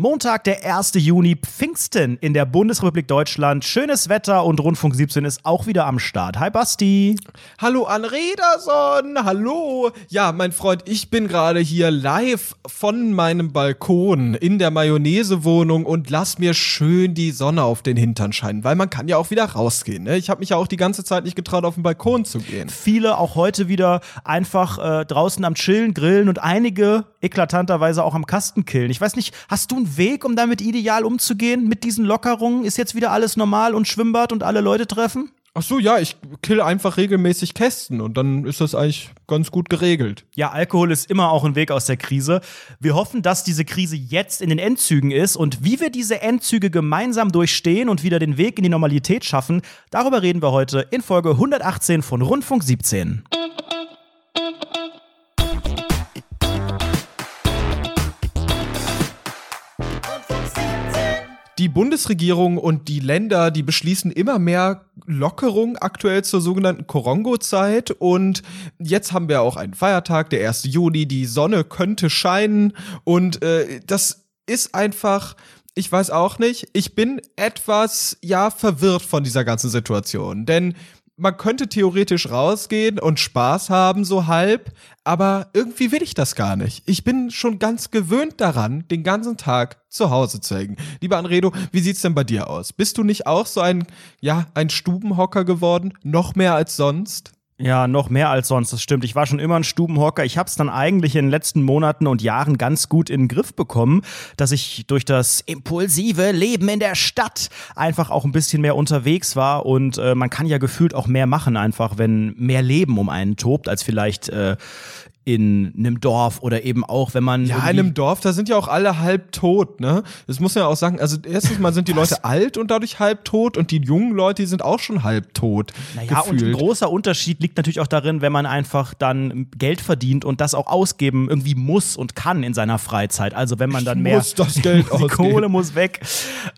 Montag, der 1. Juni, Pfingsten in der Bundesrepublik Deutschland. Schönes Wetter und Rundfunk 17 ist auch wieder am Start. Hi Basti. Hallo Anrederson, hallo. Ja, mein Freund, ich bin gerade hier live von meinem Balkon in der Mayonnaise-Wohnung und lass mir schön die Sonne auf den Hintern scheinen, weil man kann ja auch wieder rausgehen. Ne? Ich habe mich ja auch die ganze Zeit nicht getraut, auf den Balkon zu gehen. Viele auch heute wieder einfach äh, draußen am Chillen, Grillen und einige eklatanterweise auch am Kasten killen. Ich weiß nicht, hast du Weg, um damit ideal umzugehen? Mit diesen Lockerungen? Ist jetzt wieder alles normal und Schwimmbad und alle Leute treffen? Ach so, ja, ich kill einfach regelmäßig Kästen und dann ist das eigentlich ganz gut geregelt. Ja, Alkohol ist immer auch ein Weg aus der Krise. Wir hoffen, dass diese Krise jetzt in den Endzügen ist und wie wir diese Endzüge gemeinsam durchstehen und wieder den Weg in die Normalität schaffen, darüber reden wir heute in Folge 118 von Rundfunk 17. Die Bundesregierung und die Länder, die beschließen immer mehr Lockerung aktuell zur sogenannten Korongo-Zeit. Und jetzt haben wir auch einen Feiertag, der 1. Juni. Die Sonne könnte scheinen. Und äh, das ist einfach ich weiß auch nicht. Ich bin etwas, ja, verwirrt von dieser ganzen Situation. Denn man könnte theoretisch rausgehen und Spaß haben, so halb, aber irgendwie will ich das gar nicht. Ich bin schon ganz gewöhnt daran, den ganzen Tag zu Hause zu hängen. Lieber Anredo, wie sieht's denn bei dir aus? Bist du nicht auch so ein, ja, ein Stubenhocker geworden? Noch mehr als sonst? Ja, noch mehr als sonst, das stimmt. Ich war schon immer ein Stubenhocker. Ich habe es dann eigentlich in den letzten Monaten und Jahren ganz gut in den Griff bekommen, dass ich durch das impulsive Leben in der Stadt einfach auch ein bisschen mehr unterwegs war und äh, man kann ja gefühlt auch mehr machen einfach, wenn mehr Leben um einen tobt, als vielleicht äh, in einem Dorf oder eben auch, wenn man. Ja, in einem Dorf, da sind ja auch alle halb tot, ne? Das muss man ja auch sagen. Also, erstens mal sind die Leute alt und dadurch halb tot und die jungen Leute, die sind auch schon halb tot. Naja, gefühlt. und ein großer Unterschied liegt natürlich auch darin, wenn man einfach dann Geld verdient und das auch ausgeben irgendwie muss und kann in seiner Freizeit. Also, wenn man dann ich mehr. Muss das Geld die Kohle muss weg.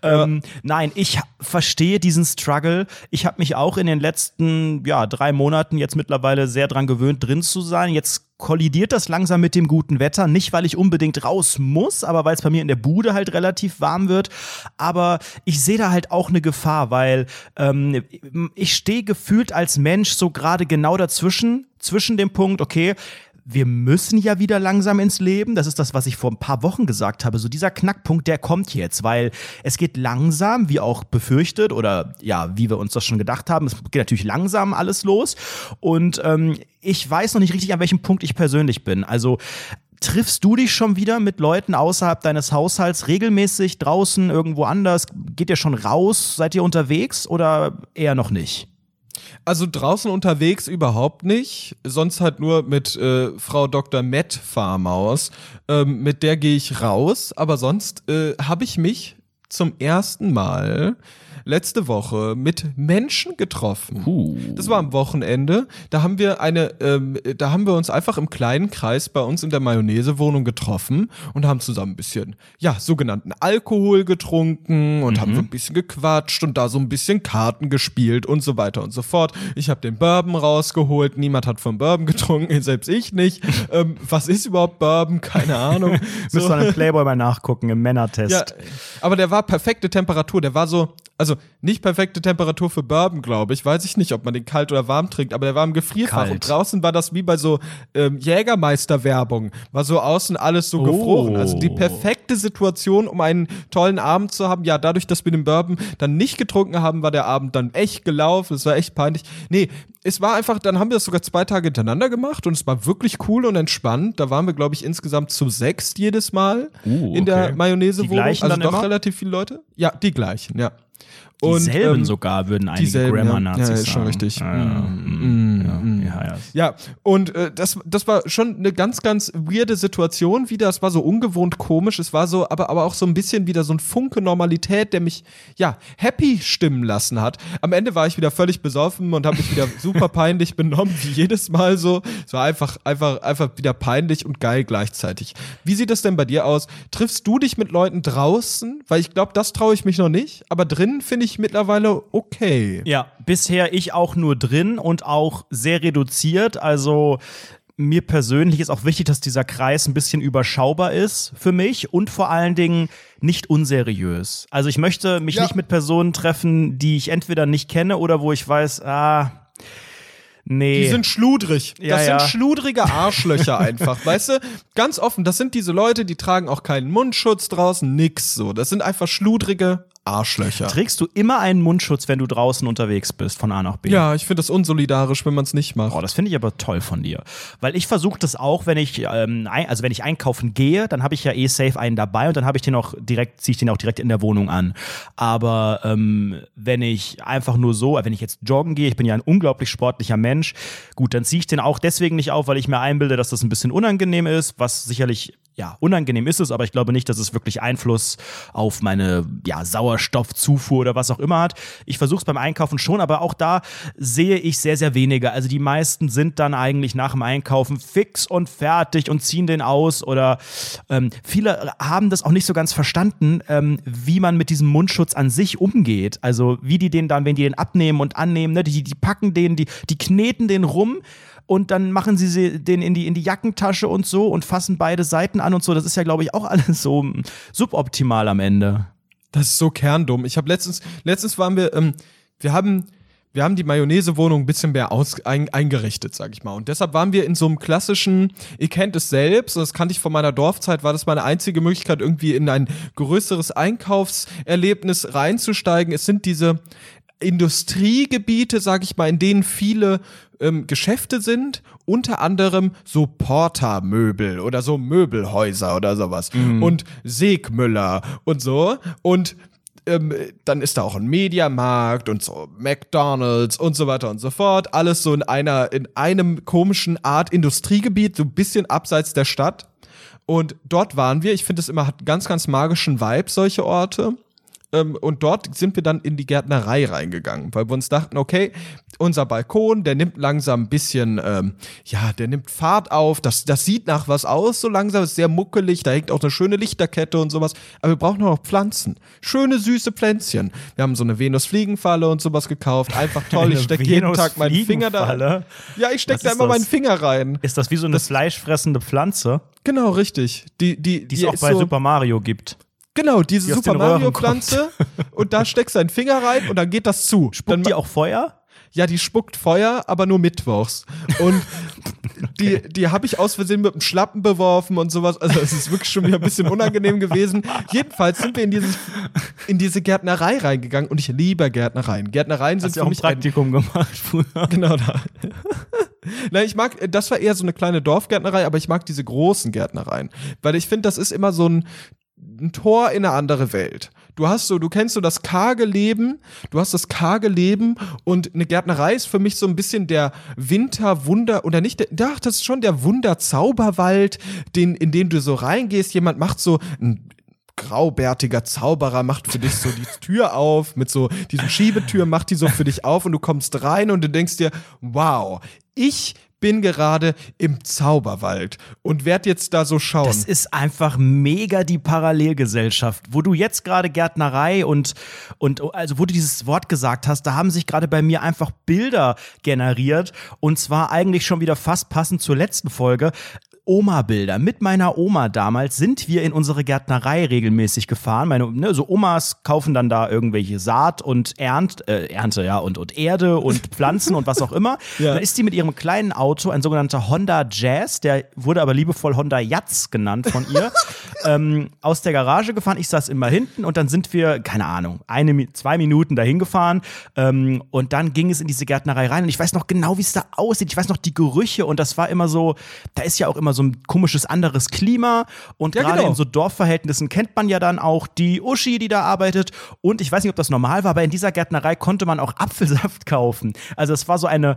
Ja. Ähm, nein, ich verstehe diesen Struggle. Ich habe mich auch in den letzten, ja, drei Monaten jetzt mittlerweile sehr dran gewöhnt, drin zu sein. Jetzt kollidiert das langsam mit dem guten Wetter. Nicht, weil ich unbedingt raus muss, aber weil es bei mir in der Bude halt relativ warm wird. Aber ich sehe da halt auch eine Gefahr, weil ähm, ich stehe gefühlt als Mensch so gerade genau dazwischen, zwischen dem Punkt, okay, wir müssen ja wieder langsam ins Leben. Das ist das, was ich vor ein paar Wochen gesagt habe. So dieser Knackpunkt, der kommt jetzt, weil es geht langsam, wie auch befürchtet oder ja, wie wir uns das schon gedacht haben. Es geht natürlich langsam alles los. Und ähm, ich weiß noch nicht richtig, an welchem Punkt ich persönlich bin. Also Triffst du dich schon wieder mit Leuten außerhalb deines Haushalts regelmäßig draußen irgendwo anders? Geht ihr schon raus? Seid ihr unterwegs oder eher noch nicht? Also draußen unterwegs überhaupt nicht, sonst halt nur mit äh, Frau Dr. Matt Farmaus. Ähm, mit der gehe ich raus, aber sonst äh, habe ich mich zum ersten Mal letzte Woche mit Menschen getroffen. Uh. Das war am Wochenende. Da haben wir eine, ähm, da haben wir uns einfach im kleinen Kreis bei uns in der Mayonnaise-Wohnung getroffen und haben zusammen ein bisschen, ja, sogenannten Alkohol getrunken und mhm. haben so ein bisschen gequatscht und da so ein bisschen Karten gespielt und so weiter und so fort. Ich habe den Bourbon rausgeholt. Niemand hat von Bourbon getrunken, selbst ich nicht. ähm, was ist überhaupt Bourbon? Keine Ahnung. so. Müsst ihr Playboy mal nachgucken im Männertest. Ja, aber der war perfekte Temperatur. Der war so, also nicht perfekte Temperatur für Bourbon, glaube ich. Weiß ich nicht, ob man den kalt oder warm trinkt, aber der war im Gefrierfach. Kalt. Und draußen war das wie bei so ähm, Jägermeister-Werbung. War so außen alles so oh. gefroren. Also die perfekte Situation, um einen tollen Abend zu haben. Ja, dadurch, dass wir den Bourbon dann nicht getrunken haben, war der Abend dann echt gelaufen. Es war echt peinlich. Nee, es war einfach, dann haben wir das sogar zwei Tage hintereinander gemacht und es war wirklich cool und entspannt. Da waren wir, glaube ich, insgesamt zu sechs jedes Mal uh, okay. in der Mayonnaise-Wohnung. Also doch immer? relativ viele Leute. Ja, die gleichen, ja. Dieselben ähm, sogar würden einige Grammar-Nazis ja, ja, ist schon richtig. Ja. Mm, ja, ja, ja. und äh, das, das war schon eine ganz, ganz weirde Situation wieder. Es war so ungewohnt komisch. Es war so, aber, aber auch so ein bisschen wieder so ein Funke Normalität, der mich, ja, happy stimmen lassen hat. Am Ende war ich wieder völlig besoffen und habe mich wieder super peinlich benommen, wie jedes Mal so. Es war einfach, einfach, einfach wieder peinlich und geil gleichzeitig. Wie sieht das denn bei dir aus? Triffst du dich mit Leuten draußen? Weil ich glaube, das traue ich mich noch nicht. Aber drinnen finde ich ich mittlerweile okay. Ja, bisher ich auch nur drin und auch sehr reduziert. Also mir persönlich ist auch wichtig, dass dieser Kreis ein bisschen überschaubar ist für mich und vor allen Dingen nicht unseriös. Also ich möchte mich Ja. nicht mit Personen treffen, die ich entweder nicht kenne oder wo ich weiß, ah, nee. Die sind schludrig. Ja, das ja. sind schludrige Arschlöcher einfach. Weißt du, ganz offen, das sind diese Leute, die tragen auch keinen Mundschutz draußen, nix so. Das sind einfach schludrige Arschlöcher. Trägst du immer einen Mundschutz, wenn du draußen unterwegs bist, von A nach B? Ja, ich finde das unsolidarisch, wenn man es nicht macht. Oh, das finde ich aber toll von dir. Weil ich versuche das auch, wenn ich, ähm, ein, also wenn ich einkaufen gehe, dann habe ich ja eh safe einen dabei und dann habe ich den auch direkt, ziehe ich den auch direkt in der Wohnung an. Aber ähm, wenn ich einfach nur so, wenn ich jetzt joggen gehe, ich bin ja ein unglaublich sportlicher Mensch, gut, dann ziehe ich den auch deswegen nicht auf, weil ich mir einbilde, dass das ein bisschen unangenehm ist, was sicherlich ja, unangenehm ist es, aber ich glaube nicht, dass es wirklich Einfluss auf meine ja, Sauerstoffzufuhr oder was auch immer hat. Ich versuche es beim Einkaufen schon, aber auch da sehe ich sehr, sehr wenige. Also die meisten sind dann eigentlich nach dem Einkaufen fix und fertig und ziehen den aus oder ähm, viele haben das auch nicht so ganz verstanden, ähm, wie man mit diesem Mundschutz an sich umgeht. Also wie die den dann, wenn die den abnehmen und annehmen, ne, die, die packen den, die, die kneten den rum und dann machen sie den in die, in die Jackentasche und so und fassen beide Seiten an und so. Das ist ja, glaube ich, auch alles so mm, suboptimal am Ende. Das ist so kerndumm. Ich habe letztens, letztens waren wir, ähm, wir haben, wir haben die Mayonnaise-Wohnung ein bisschen mehr aus, ein, eingerichtet, sag ich mal. Und deshalb waren wir in so einem klassischen, ihr kennt es selbst, das kannte ich von meiner Dorfzeit, war das meine einzige Möglichkeit, irgendwie in ein größeres Einkaufserlebnis reinzusteigen. Es sind diese Industriegebiete, sag ich mal, in denen viele ähm, Geschäfte sind, unter anderem so Porta-Möbel oder so Möbelhäuser oder sowas und Segmüller und so und ähm, dann ist da auch ein Mediamarkt und so McDonalds und so weiter und so fort. Alles so in einer, in einem komischen Art Industriegebiet, so ein bisschen abseits der Stadt. Und dort waren wir. Ich finde es immer hat ganz, ganz magischen Vibe, solche Orte. Ähm, und dort sind wir dann in die Gärtnerei reingegangen, weil wir uns dachten, okay, unser Balkon, der nimmt langsam ein bisschen, ähm, ja, der nimmt Fahrt auf, das, das sieht nach was aus, so langsam, ist sehr muckelig, da hängt auch eine schöne Lichterkette und sowas, aber wir brauchen auch noch Pflanzen, schöne süße Pflänzchen. Wir haben so eine Venus-Fliegenfalle und sowas gekauft, einfach toll, ich stecke jeden Tag meinen Finger da. Ja, ich stecke da immer das? meinen Finger rein. Ist das wie so eine fleischfressende Pflanze, Genau, richtig. Die, die, die es auch bei so, Super Mario gibt? Genau, diese die Super Mario Pflanze und da steckst du einen Finger rein und dann geht das zu. dann Spuckt die auch Feuer? Ja, die spuckt Feuer, aber nur mittwochs. Und die, die habe ich aus Versehen mit dem Schlappen beworfen und sowas. Also es ist wirklich schon wieder ein bisschen unangenehm gewesen. Jedenfalls sind wir in, dieses, in diese Gärtnerei reingegangen und ich liebe Gärtnereien. Gärtnereien sind Hast für auch ein mich ein, Praktikum gemacht früher? Genau da. Nein, ich mag, das war eher so eine kleine Dorfgärtnerei, aber ich mag diese großen Gärtnereien. Weil ich finde, das ist immer so ein, ein Tor in eine andere Welt. Du hast so, du kennst so das karge Leben, du hast das karge Leben und eine Gärtnerei ist für mich so ein bisschen der Winterwunder oder nicht, der, doch, das ist schon der Wunderzauberwald, den, in den du so reingehst. Jemand macht so ein graubärtiger Zauberer macht für dich so die Tür auf, mit so diesem Schiebetür macht die so für dich auf und du kommst rein und du denkst dir, wow, ich bin gerade im Zauberwald und werd jetzt da so schauen. Das ist einfach mega die Parallelgesellschaft, wo du jetzt gerade Gärtnerei und, und also wo du dieses Wort gesagt hast, da haben sich gerade bei mir einfach Bilder generiert und zwar eigentlich schon wieder fast passend zur letzten Folge. Oma-Bilder. Mit meiner Oma damals sind wir in unsere Gärtnerei regelmäßig gefahren. Meine, ne, so Omas kaufen dann da irgendwelche Saat und Ernt, äh, Ernte, ja, und, und Erde und Pflanzen und was auch immer. Ja. Dann ist die mit ihrem kleinen Auto, ein sogenannter Honda Jazz, der wurde aber liebevoll Honda Jazz genannt von ihr, ähm, aus der Garage gefahren. Ich saß immer hinten und dann sind wir, keine Ahnung, eine, zwei Minuten dahin gefahren ähm, und dann ging es in diese Gärtnerei rein und ich weiß noch genau, wie es da aussieht. Ich weiß noch die Gerüche und das war immer so, da ist ja auch immer so ein komisches anderes Klima und Ja, gerade genau. in so Dorfverhältnissen kennt man ja dann auch die Uschi, die da arbeitet und ich weiß nicht, ob das normal war, aber in dieser Gärtnerei konnte man auch Apfelsaft kaufen. Also es war so eine,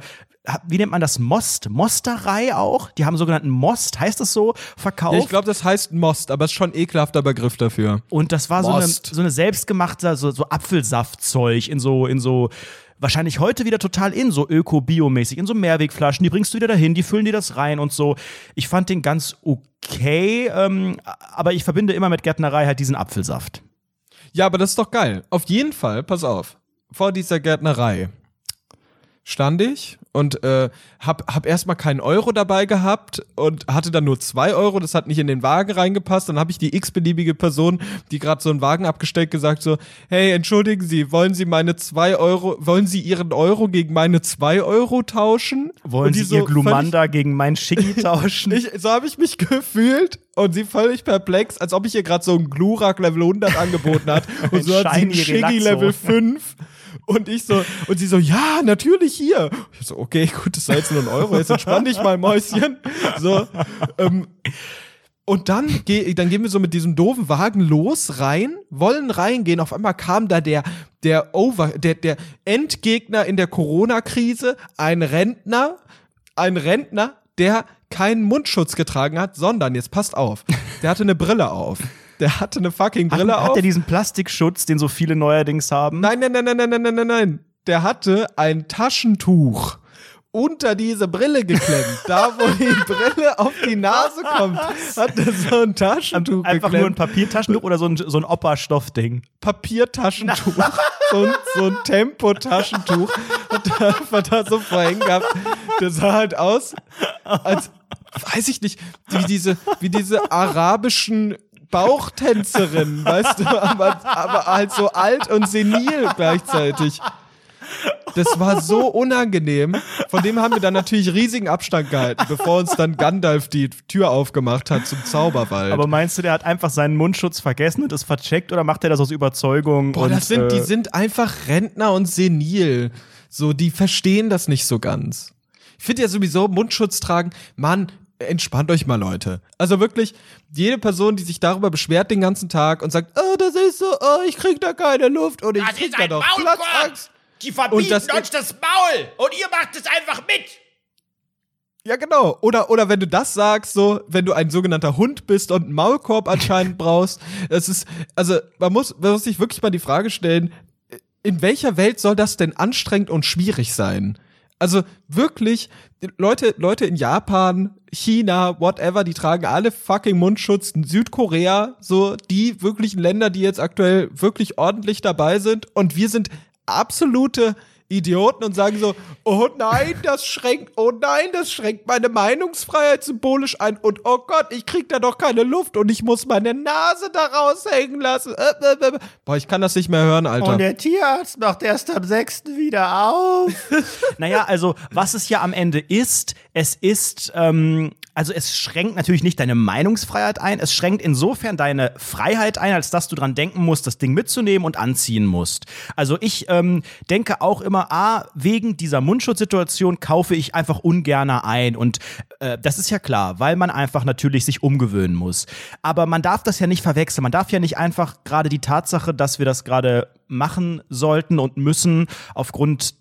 wie nennt man das, Most, Mosterei auch? Die haben sogenannten Most, heißt das so, verkauft. ja, ich glaube, das heißt Most, aber es ist schon ein ekelhafter Begriff dafür. Und das war so eine, Most. so eine selbstgemachte, so, so Apfelsaftzeug in so, in so, wahrscheinlich heute wieder total in, so öko-biomäßig, in so Mehrwegflaschen. Die bringst du wieder dahin, die füllen dir das rein und so. Ich fand den ganz okay, ähm, aber ich verbinde immer mit Gärtnerei halt diesen Apfelsaft. Ja, aber das ist doch geil. Auf jeden Fall, pass auf, vor dieser Gärtnerei stand ich und äh, hab, hab erstmal keinen Euro dabei gehabt und hatte dann nur zwei Euro, das hat nicht in den Wagen reingepasst. Dann habe ich die x-beliebige Person, die gerade so einen Wagen abgestellt, gesagt so, hey, entschuldigen Sie, wollen Sie meine zwei Euro, wollen Sie Ihren Euro gegen meine zwei Euro tauschen? Wollen Sie so Ihr Glumanda gegen mein Schicki tauschen? ich, so habe ich mich gefühlt und sie völlig perplex, als ob ich ihr gerade so einen Glurak Level 100 angeboten hat und so hat sie einen Shiny Shiggy. Level 5 und ich so und sie so ja natürlich hier ich so okay gut das sei jetzt nur ein Euro jetzt entspann dich mal Mäuschen so ähm, und dann, geh, dann gehen wir so mit diesem doofen Wagen los, rein, wollen reingehen. Auf einmal kam da der, der Over, der, der Endgegner in der Corona-Krise, ein Rentner, ein Rentner, der keinen Mundschutz getragen hat, sondern, jetzt passt auf, der hatte eine Brille auf. Der hatte eine fucking Brille Ach, hat auf. Hat er diesen Plastikschutz, den so viele neuerdings haben? Nein, nein, nein, nein, nein, nein, nein, nein. nein. Der hatte ein Taschentuch unter diese Brille geklemmt. da, wo die Brille auf die Nase kommt, hat er so ein Taschentuch Einfach geklemmt. nur ein Papiertaschentuch oder so ein, so ein Opa-Stoffding? Papiertaschentuch. so, ein, so ein Tempotaschentuch. Hat er einfach da so vorhin gehabt. Das sah halt aus, als, weiß ich nicht, wie diese, wie diese arabischen Bauchtänzerinnen, weißt du, aber, aber halt so alt und senil gleichzeitig. Das war so unangenehm. Von dem haben wir dann natürlich riesigen Abstand gehalten, bevor uns dann Gandalf die Tür aufgemacht hat zum Zauberwald. Aber meinst du, der hat einfach seinen Mundschutz vergessen und ist vercheckt oder macht er das aus Überzeugung? Boah, und, das sind, die äh, sind einfach Rentner und senil. So, die verstehen das nicht so ganz. Ich finde ja sowieso Mundschutz tragen, Mann, entspannt euch mal, Leute. Also wirklich, jede Person, die sich darüber beschwert den ganzen Tag und sagt, oh, das ist so, oh, ich krieg da keine Luft und ich Das krieg ist da doch Maulkorb! Platzangst. Die verbieten das- uns das Maul und ihr macht es einfach mit. Ja, genau. Oder, oder wenn du das sagst, so, wenn du ein sogenannter Hund bist und einen Maulkorb anscheinend brauchst, das ist, also, man muss, man muss sich wirklich mal die Frage stellen, in welcher Welt soll das denn anstrengend und schwierig sein? Also wirklich, Leute, Leute in Japan, China, whatever, die tragen alle fucking Mundschutz. Südkorea, so die wirklichen Länder, die jetzt aktuell wirklich ordentlich dabei sind. Und wir sind absolute Idioten und sagen so, oh nein, das schränkt, oh nein, das schränkt meine Meinungsfreiheit symbolisch ein und oh Gott, ich krieg da doch keine Luft und ich muss meine Nase da raushängen lassen. Äh, äh, äh. Boah, ich kann das nicht mehr hören, Alter. Und der Tierarzt macht erst am 6. wieder auf. Naja, also was es ja am Ende ist, es ist, ähm, also es schränkt natürlich nicht deine Meinungsfreiheit ein, es schränkt insofern deine Freiheit ein, als dass du dran denken musst, das Ding mitzunehmen und anziehen musst. Also ich ähm, denke auch immer, ah, wegen dieser Mundschutzsituation kaufe ich einfach ungerner ein und äh, das ist ja klar, weil man einfach natürlich sich umgewöhnen muss. Aber man darf das ja nicht verwechseln, man darf ja nicht einfach gerade die Tatsache, dass wir das gerade machen sollten und müssen aufgrund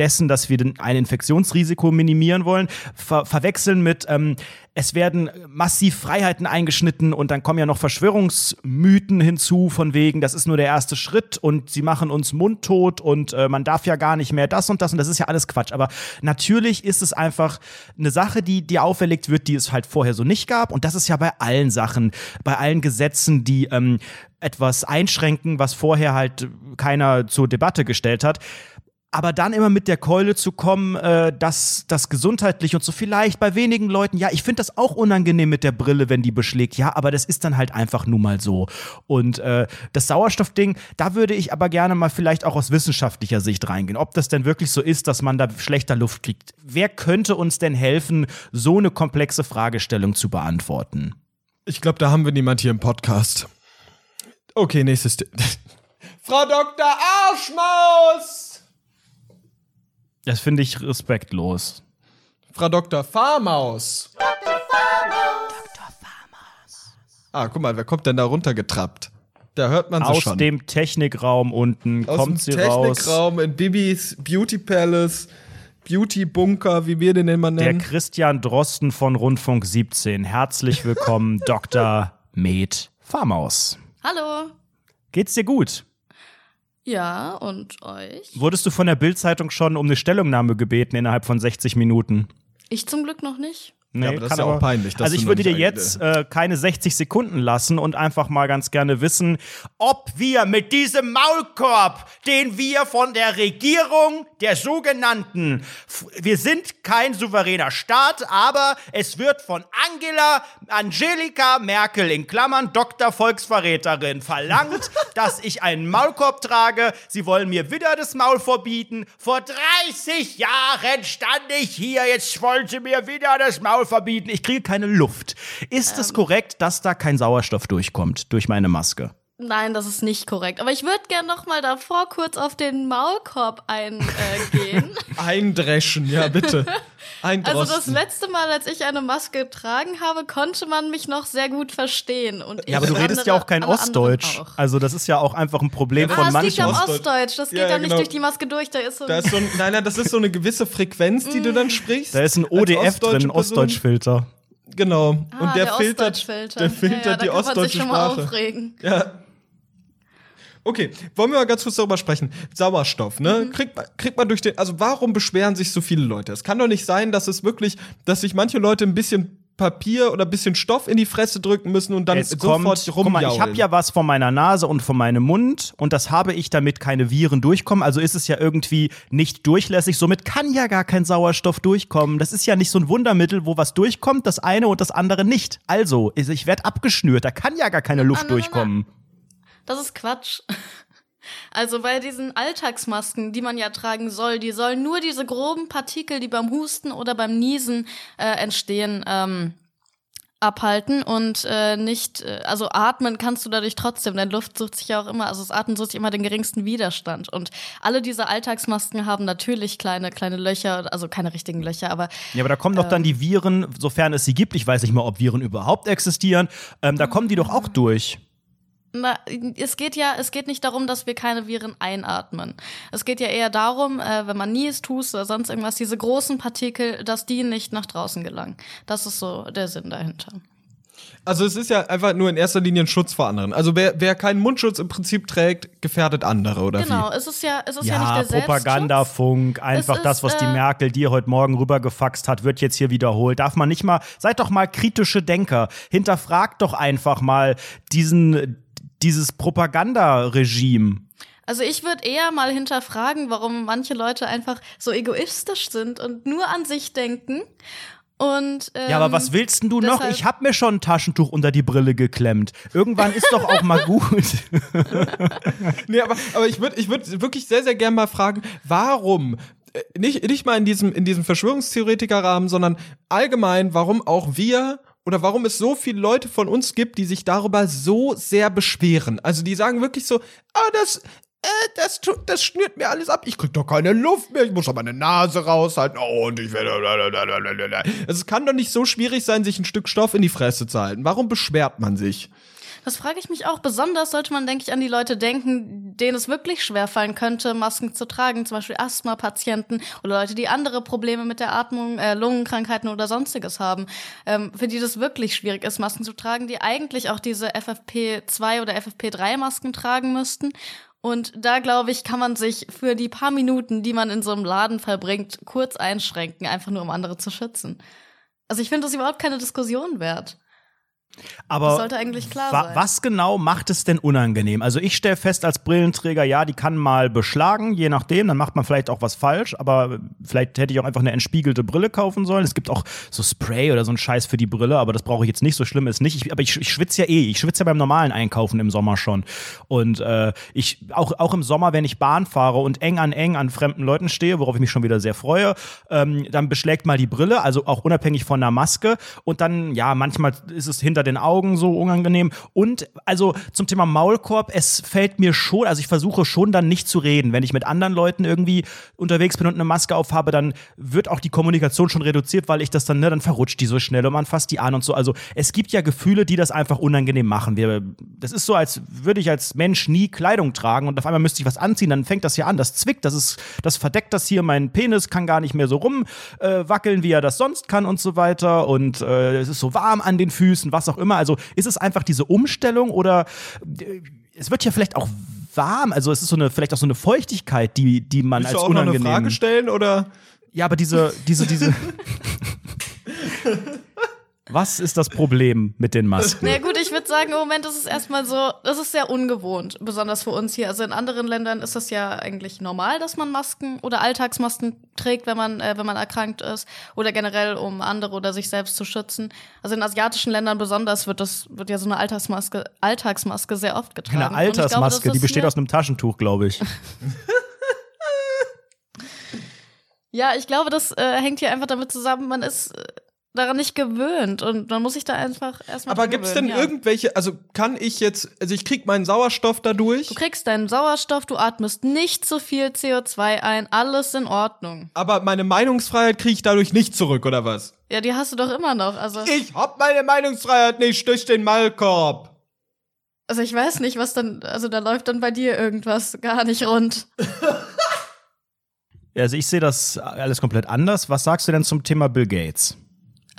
dessen, dass wir ein Infektionsrisiko minimieren wollen, ver verwechseln mit, ähm, es werden massiv Freiheiten eingeschnitten und dann kommen ja noch Verschwörungsmythen hinzu, von wegen, das ist nur der erste Schritt und sie machen uns mundtot und äh, man darf ja gar nicht mehr das und das und das ist ja alles Quatsch. Aber natürlich ist es einfach eine Sache, die dir auferlegt wird, die es halt vorher so nicht gab und das ist ja bei allen Sachen, bei allen Gesetzen, die ähm, etwas einschränken, was vorher halt keiner zur Debatte gestellt hat. Aber dann immer mit der Keule zu kommen, äh, dass das gesundheitlich und so vielleicht bei wenigen Leuten, ja, ich finde das auch unangenehm mit der Brille, wenn die beschlägt, ja, aber das ist dann halt einfach nun mal so. Und äh, das Sauerstoffding, da würde ich aber gerne mal vielleicht auch aus wissenschaftlicher Sicht reingehen, ob das denn wirklich so ist, dass man da schlechter Luft kriegt. Wer könnte uns denn helfen, so eine komplexe Fragestellung zu beantworten? Ich glaube, da haben wir niemand hier im Podcast. Okay, nächstes. Frau Dr. Arschmaus! Das finde ich respektlos. Frau Dr. Farmaus. Ah, guck mal, wer kommt denn da runtergetrappt? Da hört man sie Aus schon. dem Technikraum unten Aus kommt dem sie raus. Technikraum in Bibis Beauty Palace, Beauty Bunker, wie wir den immer Der nennen. Christian Drosten von Rundfunk 17. Herzlich willkommen, Dr. Med Farmaus. Hallo. Geht's dir gut? Ja, und euch? Wurdest du von der Bild-Zeitung schon um eine Stellungnahme gebeten innerhalb von 60 Minuten? Ich zum Glück noch nicht. Nee, aber das kann ist ja auch peinlich, dass also ich würde dir jetzt äh, keine 60 Sekunden lassen und einfach mal ganz gerne wissen, ob wir mit diesem Maulkorb, den wir von der Regierung der sogenannten, wir sind kein souveräner Staat, aber es wird von Angela Angelika Merkel in Klammern Dr. Volksverräterin verlangt, dass ich einen Maulkorb trage. Sie wollen mir wieder das Maul verbieten. Vor 30 Jahren stand ich hier, jetzt wollen sie mir wieder das Maul verbieten. Ich kriege keine Luft. Ist es korrekt, dass da kein Sauerstoff durchkommt durch meine Maske? Nein, das ist nicht korrekt. Aber ich würde gern noch mal davor kurz auf den Maulkorb eingehen. Äh, gehen. Eindreschen, ja, bitte. Eindrosten. also das letzte Mal, als ich eine Maske getragen habe, konnte man mich noch sehr gut verstehen. Und Ja, aber du redest ja auch kein Ostdeutsch. auch. Also das ist ja auch einfach ein Problem Ja, von Ah, es liegt ja manchen. am Ostdeutsch. Ostdeutsch. Das geht Ja, ja, ja, nicht genau. durch die Maske durch. Da ist so. da ist so ein, nein, nein, das ist so eine gewisse Frequenz, die du dann sprichst. Da ist ein ODF drin, Person. Ostdeutschfilter. Genau. ah, und der, der filtert, Ostdeutschfilter. der filtert ja, ja, die da kann man sich ostdeutsche schon mal Sprache. aufregen. Ja. Okay, wollen wir mal ganz kurz darüber sprechen. Sauerstoff, ne? Mhm. Kriegt, man, kriegt man durch den, also warum beschweren sich so viele Leute? Es kann doch nicht sein, dass es wirklich, dass sich manche Leute ein bisschen Papier oder ein bisschen Stoff in die Fresse drücken müssen und dann Es sofort kommt, guck mal, ich habe rumjaulen. ja was von meiner Nase und von meinem Mund und das habe ich, damit keine Viren durchkommen. Also ist es ja irgendwie nicht durchlässig. Somit kann ja gar kein Sauerstoff durchkommen. Das ist ja nicht so ein Wundermittel, wo was durchkommt, das eine und das andere nicht. Also, ich werde abgeschnürt. Da kann ja gar keine Luft na, na, na. Das ist Quatsch. Also bei diesen Alltagsmasken, die man ja tragen soll, die sollen nur diese groben Partikel, die beim Husten oder beim Niesen äh, entstehen, ähm, abhalten und äh, nicht, äh, also atmen kannst du dadurch trotzdem, denn Luft sucht sich ja auch immer, also das Atmen sucht sich immer den geringsten Widerstand. Und alle diese Alltagsmasken haben natürlich kleine, kleine Löcher, also keine richtigen Löcher, aber Ja, aber da kommen doch dann die Viren, sofern es sie gibt. Ich weiß nicht mal, ob Viren überhaupt existieren. Ähm, da kommen die doch auch durch. Na, es geht ja, es geht nicht darum, dass wir keine Viren einatmen. Es geht ja eher darum, äh, wenn man niest, hust oder sonst irgendwas, diese großen Partikel, dass die nicht nach draußen gelangen. Das ist so der Sinn dahinter. Also es ist ja einfach nur in erster Linie ein Schutz vor anderen. Also wer, wer keinen Mundschutz im Prinzip trägt, gefährdet andere, oder Genau, es ist ja, es ist ja, Ja, nicht der. Propagandafunk, einfach ist, das, was die äh, Merkel dir heute Morgen rübergefaxt hat, wird jetzt hier wiederholt. Darf man nicht mal, seid doch mal kritische Denker. Hinterfragt doch einfach mal diesen, dieses Propagandaregime. Also ich würde eher mal hinterfragen, warum manche Leute einfach so egoistisch sind und nur an sich denken. Und, ähm, Ja, aber was willst denn du noch? Ich hab mir schon ein Taschentuch unter die Brille geklemmt. Irgendwann ist doch auch mal gut. Nee, aber, aber ich würde ich würd wirklich sehr, sehr gerne mal fragen, warum, äh, nicht, nicht mal in diesem, in diesem Verschwörungstheoretiker-Rahmen, sondern allgemein, warum auch wir oder warum es so viele Leute von uns gibt, die sich darüber so sehr beschweren. Also die sagen wirklich so, ah, das, äh, das, das schnürt mir alles ab. Ich krieg doch keine Luft mehr. Ich muss doch meine Nase raushalten. Oh, und ich werde. Also es kann doch nicht so schwierig sein, sich ein Stück Stoff in die Fresse zu halten. Warum beschwert man sich? Das frage ich mich auch. Besonders sollte man, denke ich, an die Leute denken, denen es wirklich schwerfallen könnte, Masken zu tragen. Zum Beispiel Asthma-Patienten oder Leute, die andere Probleme mit der Atmung, äh, Lungenkrankheiten oder sonstiges haben. Ähm, für die das wirklich schwierig ist, Masken zu tragen, die eigentlich auch diese FFP2 oder FFP3-Masken tragen müssten. Und da, glaube ich, kann man sich für die paar Minuten, die man in so einem Laden verbringt, kurz einschränken, einfach nur um andere zu schützen. Also ich finde das überhaupt keine Diskussion wert. Aber Das sollte eigentlich klar wa sein. was genau macht es denn unangenehm? Also ich stelle fest als Brillenträger, ja, die kann mal beschlagen, je nachdem, dann macht man vielleicht auch was falsch, aber vielleicht hätte ich auch einfach eine entspiegelte Brille kaufen sollen. Es gibt auch so Spray oder so ein Scheiß für die Brille, aber das brauche ich jetzt nicht, so schlimm ist nicht. Ich, aber ich, ich schwitze ja eh, ich schwitze ja beim normalen Einkaufen im Sommer schon. Und äh, ich, auch, auch im Sommer, wenn ich Bahn fahre und eng an eng an fremden Leuten stehe, worauf ich mich schon wieder sehr freue, ähm, dann beschlägt mal die Brille, also auch unabhängig von der Maske. Und dann, ja, manchmal ist es hinter den Augen so unangenehm. Und also zum Thema Maulkorb, es fällt mir schon, also ich versuche schon dann nicht zu reden. Wenn ich mit anderen Leuten irgendwie unterwegs bin und eine Maske aufhabe, dann wird auch die Kommunikation schon reduziert, weil ich das dann, ne, dann verrutscht die so schnell und man fasst die an und so. Also es gibt ja Gefühle, die das einfach unangenehm machen. Wir, das ist so, als würde ich als Mensch nie Kleidung tragen und auf einmal müsste ich was anziehen, dann fängt das ja an, das zwickt, das ist, das verdeckt das hier, mein Penis kann gar nicht mehr so rumwackeln, äh, wie er das sonst kann und so weiter und äh, es ist so warm an den Füßen, was auch immer. Also ist es einfach diese Umstellung oder äh, es wird ja vielleicht auch warm, also es ist so eine, vielleicht auch so eine Feuchtigkeit, die, die man Willst als du auch noch eine unangenehm. Frage stellen oder? Ja, aber diese, diese, diese. Was ist das Problem mit den Masken? Na gut, ich würde sagen, im Moment ist es erstmal so, das ist sehr ungewohnt, besonders für uns hier. Also in anderen Ländern ist das ja eigentlich normal, dass man Masken oder Alltagsmasken trägt, wenn man, äh, wenn man erkrankt ist oder generell, um andere oder sich selbst zu schützen. Also in asiatischen Ländern besonders wird das, wird ja so eine Alltagsmaske, Alltagsmaske sehr oft getragen. Eine Altersmaske, glaube, die besteht aus einem Taschentuch, glaube ich. ja, ich glaube, das äh, hängt hier einfach damit zusammen, man ist äh, daran nicht gewöhnt und man muss sich da einfach erstmal Aber gibt's denn ja. irgendwelche, also kann ich jetzt, also ich krieg meinen Sauerstoff dadurch? Du kriegst deinen Sauerstoff, du atmest nicht so viel CO2 ein, alles in Ordnung. Aber meine Meinungsfreiheit kriege ich dadurch nicht zurück, oder was? Ja, die hast du doch immer noch, also. Ich hab meine Meinungsfreiheit nicht durch den Maulkorb. Also ich weiß nicht, was dann, also da läuft dann bei dir irgendwas gar nicht rund. also ich sehe das alles komplett anders. Was sagst du denn zum Thema Bill Gates?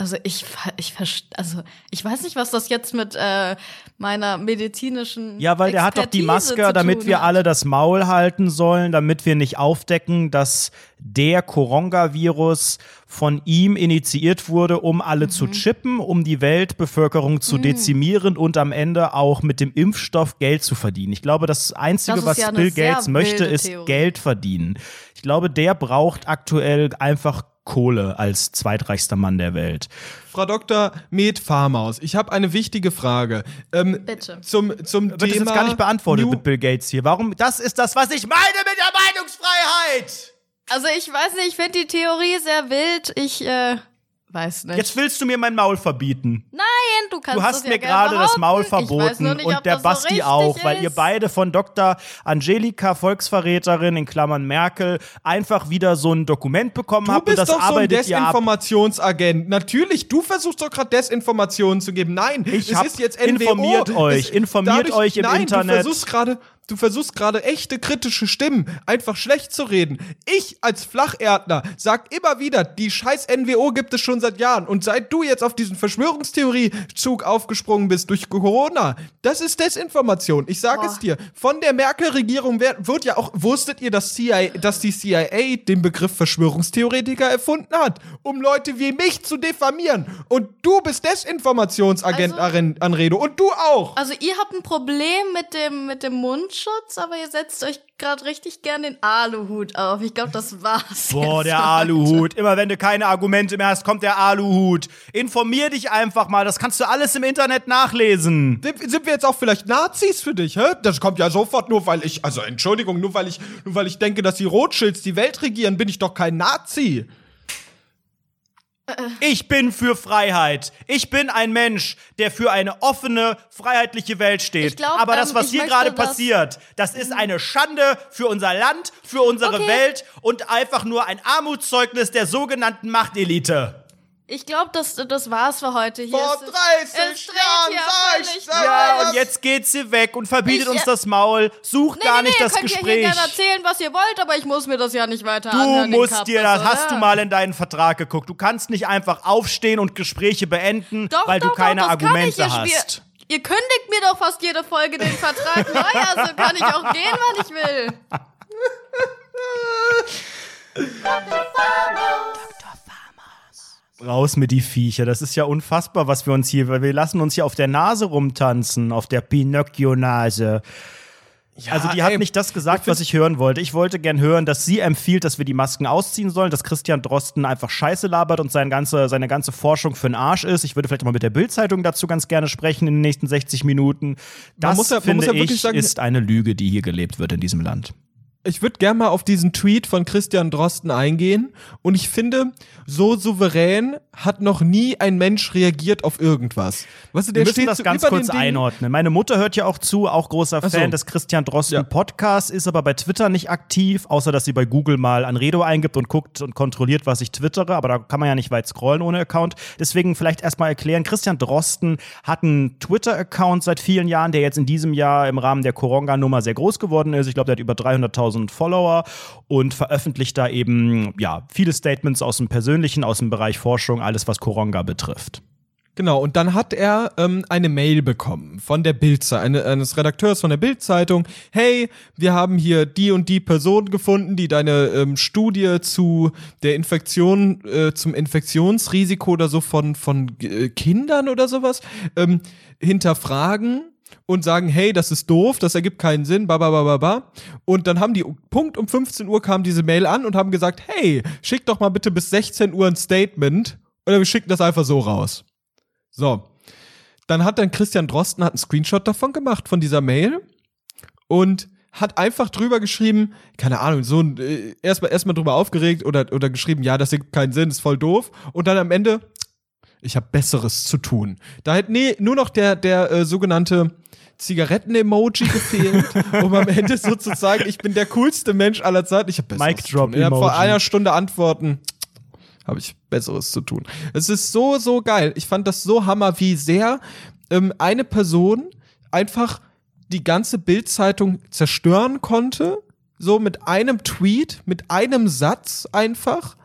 Also ich, ich also ich weiß nicht, was das jetzt mit äh, meiner medizinischen Ja, weil der hat doch die Maske, damit wir alle das Maul halten sollen, damit wir nicht aufdecken, dass der Coronavirus von ihm initiiert wurde, um alle mhm. zu chippen, um die Weltbevölkerung zu mhm. dezimieren und am Ende auch mit dem Impfstoff Geld zu verdienen. Ich glaube, das Einzige, das was ja Bill Gates möchte, ist Theorie. Geld verdienen. Ich glaube, der braucht aktuell einfach Kohle als zweitreichster Mann der Welt. Frau Dr. Med Farmaus, ich habe eine wichtige Frage. Ähm, Bitte. Zum, zum Wird Thema. jetzt gar nicht beantwortet New mit Bill Gates hier. Warum? Das ist das, was ich meine mit der Meinungsfreiheit! Also ich weiß nicht, ich finde die Theorie sehr wild. Ich äh, Weiß nicht. Jetzt willst du mir mein Maul verbieten. Nein, du kannst Du hast mir ja gerade das Maul verboten nicht, und der Basti so auch, ist. weil ihr beide von Dr. Angelika, Volksverräterin in Klammern Merkel, einfach wieder so ein Dokument bekommen du habt und das doch arbeitet so ein Desinformationsagent. Natürlich, du versuchst doch gerade Desinformationen zu geben. Nein, ich es ist jetzt NWO. Informiert euch, informiert dadurch, euch im nein, Internet. Du versuchst gerade Du versuchst gerade echte kritische Stimmen einfach schlecht zu reden. Ich als Flacherdner sag immer wieder, die scheiß NWO gibt es schon seit Jahren. Und seit du jetzt auf diesen Verschwörungstheorie-Zug aufgesprungen bist durch Corona, das ist Desinformation. Ich sage es dir. Von der Merkel-Regierung wird, ja auch, wusstet ihr, dass, CIA, dass die CIA den Begriff Verschwörungstheoretiker erfunden hat, um Leute wie mich zu diffamieren. Und du bist Desinformationsagent, also, Anredo. Und du auch. Also ihr habt ein Problem mit dem, mit dem Mund Mundschutz, aber ihr setzt euch gerade richtig gern den Aluhut auf. Ich glaube, das war's. Boah, der Aluhut. Immer wenn du keine Argumente mehr hast, kommt der Aluhut. Informier dich einfach mal, das kannst du alles im Internet nachlesen. Sind, sind wir jetzt auch vielleicht Nazis für dich, hä? Das kommt ja sofort nur, weil ich, also Entschuldigung, nur weil ich, nur weil ich denke, dass die Rothschilds die Welt regieren, bin ich doch kein Nazi. Ich bin für Freiheit. Ich bin ein Mensch, der für eine offene, freiheitliche Welt steht. Glaub, Aber das, ähm, was hier gerade passiert, das ist eine Schande für unser Land, für unsere okay. Welt und einfach nur ein Armutszeugnis der sogenannten Machtelite. Ich glaube, das, das war's für heute. Hier Vor 30 Jahren sag ich das. Ja, und jetzt geht sie weg und verbietet ich, uns das Maul, sucht nee, gar nee, nicht nee, das könnt Gespräch. Ihr hier gerne erzählen, was ihr wollt, aber ich muss mir das ja nicht weiter Du anhören. musst dir das, oder? hast du mal in deinen Vertrag geguckt. Du kannst nicht einfach aufstehen und Gespräche beenden, doch, weil doch, du keine doch, Argumente ich. hast. Ihr, ihr kündigt mir doch fast jede Folge den Vertrag neu, also kann ich auch gehen, wann ich will. raus mit die Viecher. Das ist ja unfassbar, was wir uns hier, weil wir lassen uns hier auf der Nase rumtanzen, auf der Pinocchio-Nase. Ja, also die hat ey, nicht das gesagt, was ich hören wollte. Ich wollte gern hören, dass sie empfiehlt, dass wir die Masken ausziehen sollen, dass Christian Drosten einfach Scheiße labert und seine ganze, seine ganze Forschung für den Arsch ist. Ich würde vielleicht mal mit der Bildzeitung dazu ganz gerne sprechen in den nächsten 60 Minuten. Das, ja, finde ja ich, sagen, ist eine Lüge, die hier gelebt wird in diesem Land ich würde gerne mal auf diesen Tweet von Christian Drosten eingehen. Und ich finde, so souverän hat noch nie ein Mensch reagiert auf irgendwas. Weißt du, der Wir müssen steht das so ganz kurz einordnen. Meine Mutter hört ja auch zu, auch großer Fan so. des Christian Drosten ja. Podcasts, ist aber bei Twitter nicht aktiv, außer dass sie bei Google mal Anredo eingibt und guckt und kontrolliert, was ich twittere. Aber da kann man ja nicht weit scrollen ohne Account. Deswegen vielleicht erstmal erklären. Christian Drosten hat einen Twitter-Account seit vielen Jahren, der jetzt in diesem Jahr im Rahmen der Koronga-Nummer sehr groß geworden ist. Ich glaube, der hat über 300.000 Follower und veröffentlicht da eben ja viele Statements aus dem Persönlichen, aus dem Bereich Forschung, alles was Koronga betrifft. Genau, und dann hat er ähm, eine Mail bekommen von der Bildzeitung, eine, eines Redakteurs von der Bildzeitung. Hey, wir haben hier die und die Person gefunden, die deine ähm, Studie zu der Infektion, äh, zum Infektionsrisiko oder so von, von äh, Kindern oder sowas ähm, hinterfragen und sagen, hey, das ist doof, das ergibt keinen Sinn, ba, ba, ba, ba, ba. Und dann haben die, Punkt um 15 Uhr kam diese Mail an und haben gesagt, hey, schick doch mal bitte bis 16 Uhr ein Statement oder wir schicken das einfach so raus. So. Dann hat dann Christian Drosten hat einen Screenshot davon gemacht, von dieser Mail und hat einfach drüber geschrieben, keine Ahnung, so äh, erstmal erstmal drüber aufgeregt oder oder geschrieben, ja, das ergibt keinen Sinn, ist voll doof und dann am Ende ich habe besseres zu tun. Da hat nee, nur noch der der äh, sogenannte Zigaretten-Emoji gefehlt, um am Ende sozusagen, ich bin der coolste Mensch aller Zeiten. Ich habe Mic Drop Ich habe vor einer Stunde antworten. Habe ich besseres zu tun. Es ist so so geil. Ich fand das so hammer, wie sehr ähm, eine Person einfach die ganze Bildzeitung zerstören konnte, so mit einem Tweet, mit einem Satz einfach.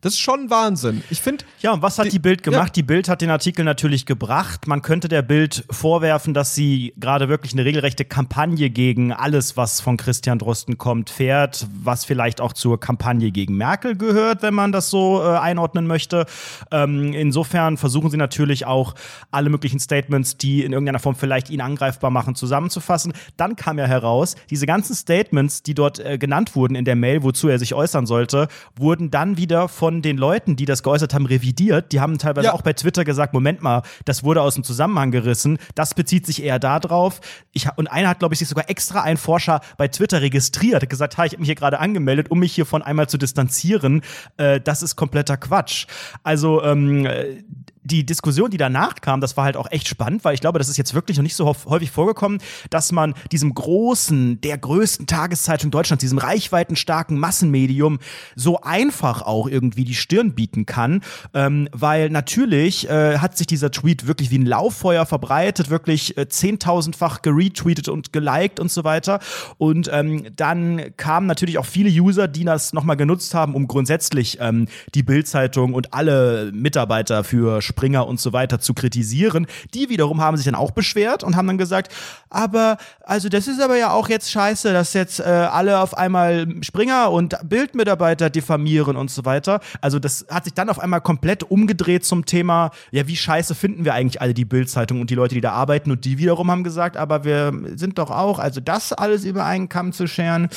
Das ist schon Wahnsinn. Ich finde, Ja, und was hat Die- die, Bild gemacht? ja. Die Bild hat den Artikel natürlich gebracht. Man könnte der Bild vorwerfen, dass sie gerade wirklich eine regelrechte Kampagne gegen alles, was von Christian Drosten kommt, fährt, was vielleicht auch zur Kampagne gegen Merkel gehört, wenn man das so äh, einordnen möchte. Ähm, insofern versuchen sie natürlich auch alle möglichen Statements, die in irgendeiner Form vielleicht ihn angreifbar machen, zusammenzufassen. Dann kam ja heraus, diese ganzen Statements, die dort äh, genannt wurden in der Mail, wozu er sich äußern sollte, wurden dann wieder von den Leuten, die das geäußert haben, revidiert. Die haben teilweise Ja. auch bei Twitter gesagt, Moment mal, das wurde aus dem Zusammenhang gerissen. Das bezieht sich eher darauf. Ich, und einer hat, glaube ich, sich sogar extra ein Forscher bei Twitter registriert, hat gesagt, ha, ich habe mich hier gerade angemeldet, um mich hiervon einmal zu distanzieren. Äh, das ist kompletter Quatsch. Also ähm, äh, die Diskussion, die danach kam, das war halt auch echt spannend, weil ich glaube, das ist jetzt wirklich noch nicht so häuf- häufig vorgekommen, dass man diesem großen, der größten Tageszeitung Deutschlands, diesem reichweitenstarken Massenmedium so einfach auch irgendwie die Stirn bieten kann, ähm, weil natürlich äh, hat sich dieser Tweet wirklich wie ein Lauffeuer verbreitet, wirklich äh, zehntausendfach geretweetet und geliked und so weiter. Und ähm, dann kamen natürlich auch viele User, die das nochmal genutzt haben, um grundsätzlich ähm, die Bildzeitung und alle Mitarbeiter für Springer und so weiter zu kritisieren. Die wiederum haben sich dann auch beschwert und haben dann gesagt, aber also das ist aber ja auch jetzt scheiße, dass jetzt äh, alle auf einmal Springer und Bildmitarbeiter diffamieren und so weiter. Also das hat sich dann auf einmal komplett umgedreht zum Thema, ja, wie scheiße finden wir eigentlich alle die Bildzeitung und die Leute, die da arbeiten und die wiederum haben gesagt, aber wir sind doch auch, also das alles über einen Kamm zu scheren.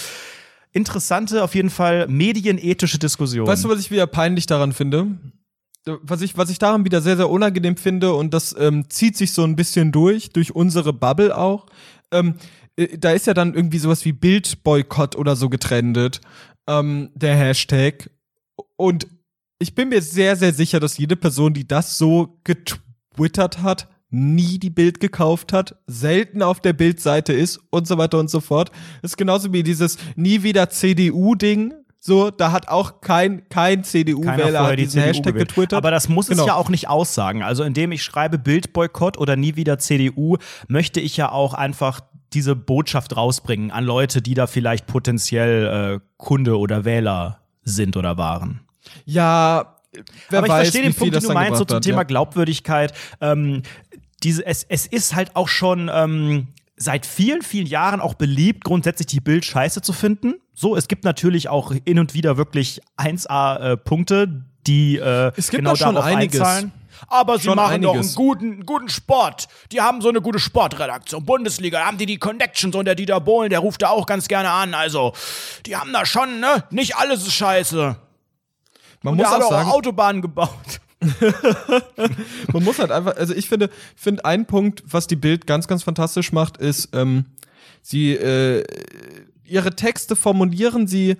Interessante, auf jeden Fall medienethische Diskussion. Weißt du, was ich wieder peinlich daran finde? Was ich, was ich daran wieder sehr, sehr unangenehm finde, und das ähm, zieht sich so ein bisschen durch, durch unsere Bubble auch. Ähm, äh, da ist ja dann irgendwie sowas wie Bildboykott oder so getrendet, ähm, der Hashtag. Und ich bin mir sehr, sehr sicher, dass jede Person, die das so getwittert hat, nie die Bild gekauft hat, selten auf der Bildseite ist und so weiter und so fort. Das ist genauso wie dieses nie wieder CDU-Ding. So, da hat auch kein, kein CDU-Wähler diesen CDU Hashtag gewählt. getwittert. Aber das muss Genau. es ja auch nicht aussagen. Also indem ich schreibe Bildboykott oder nie wieder CDU, möchte ich ja auch einfach diese Botschaft rausbringen an Leute, die da vielleicht potenziell äh, Kunde oder Wähler sind oder waren. Ja, wer Aber ich weiß, verstehe den Punkt, den du meinst, so zum hat, Thema ja. Glaubwürdigkeit. Ähm, diese, es, es ist halt auch schon ähm, seit vielen, vielen Jahren auch beliebt, grundsätzlich die Bild scheiße zu finden. So, es gibt natürlich auch hin und wieder wirklich 1A-Punkte, die äh, Es gibt genau da schon darauf einiges. einzahlen. Aber sie machen doch einiges. einen guten, guten Sport. Die haben so eine gute Sportredaktion. Bundesliga, da haben die die Connections und der Dieter Bohlen, der ruft da auch ganz gerne an. Also, die haben da schon, ne? Nicht alles ist scheiße. Man Und muss auch auch sagen, Autobahnen gebaut. man muss halt einfach, also ich finde, finde ein Punkt, was die Bild ganz, ganz fantastisch macht, ist, ähm, sie äh, ihre Texte formulieren sie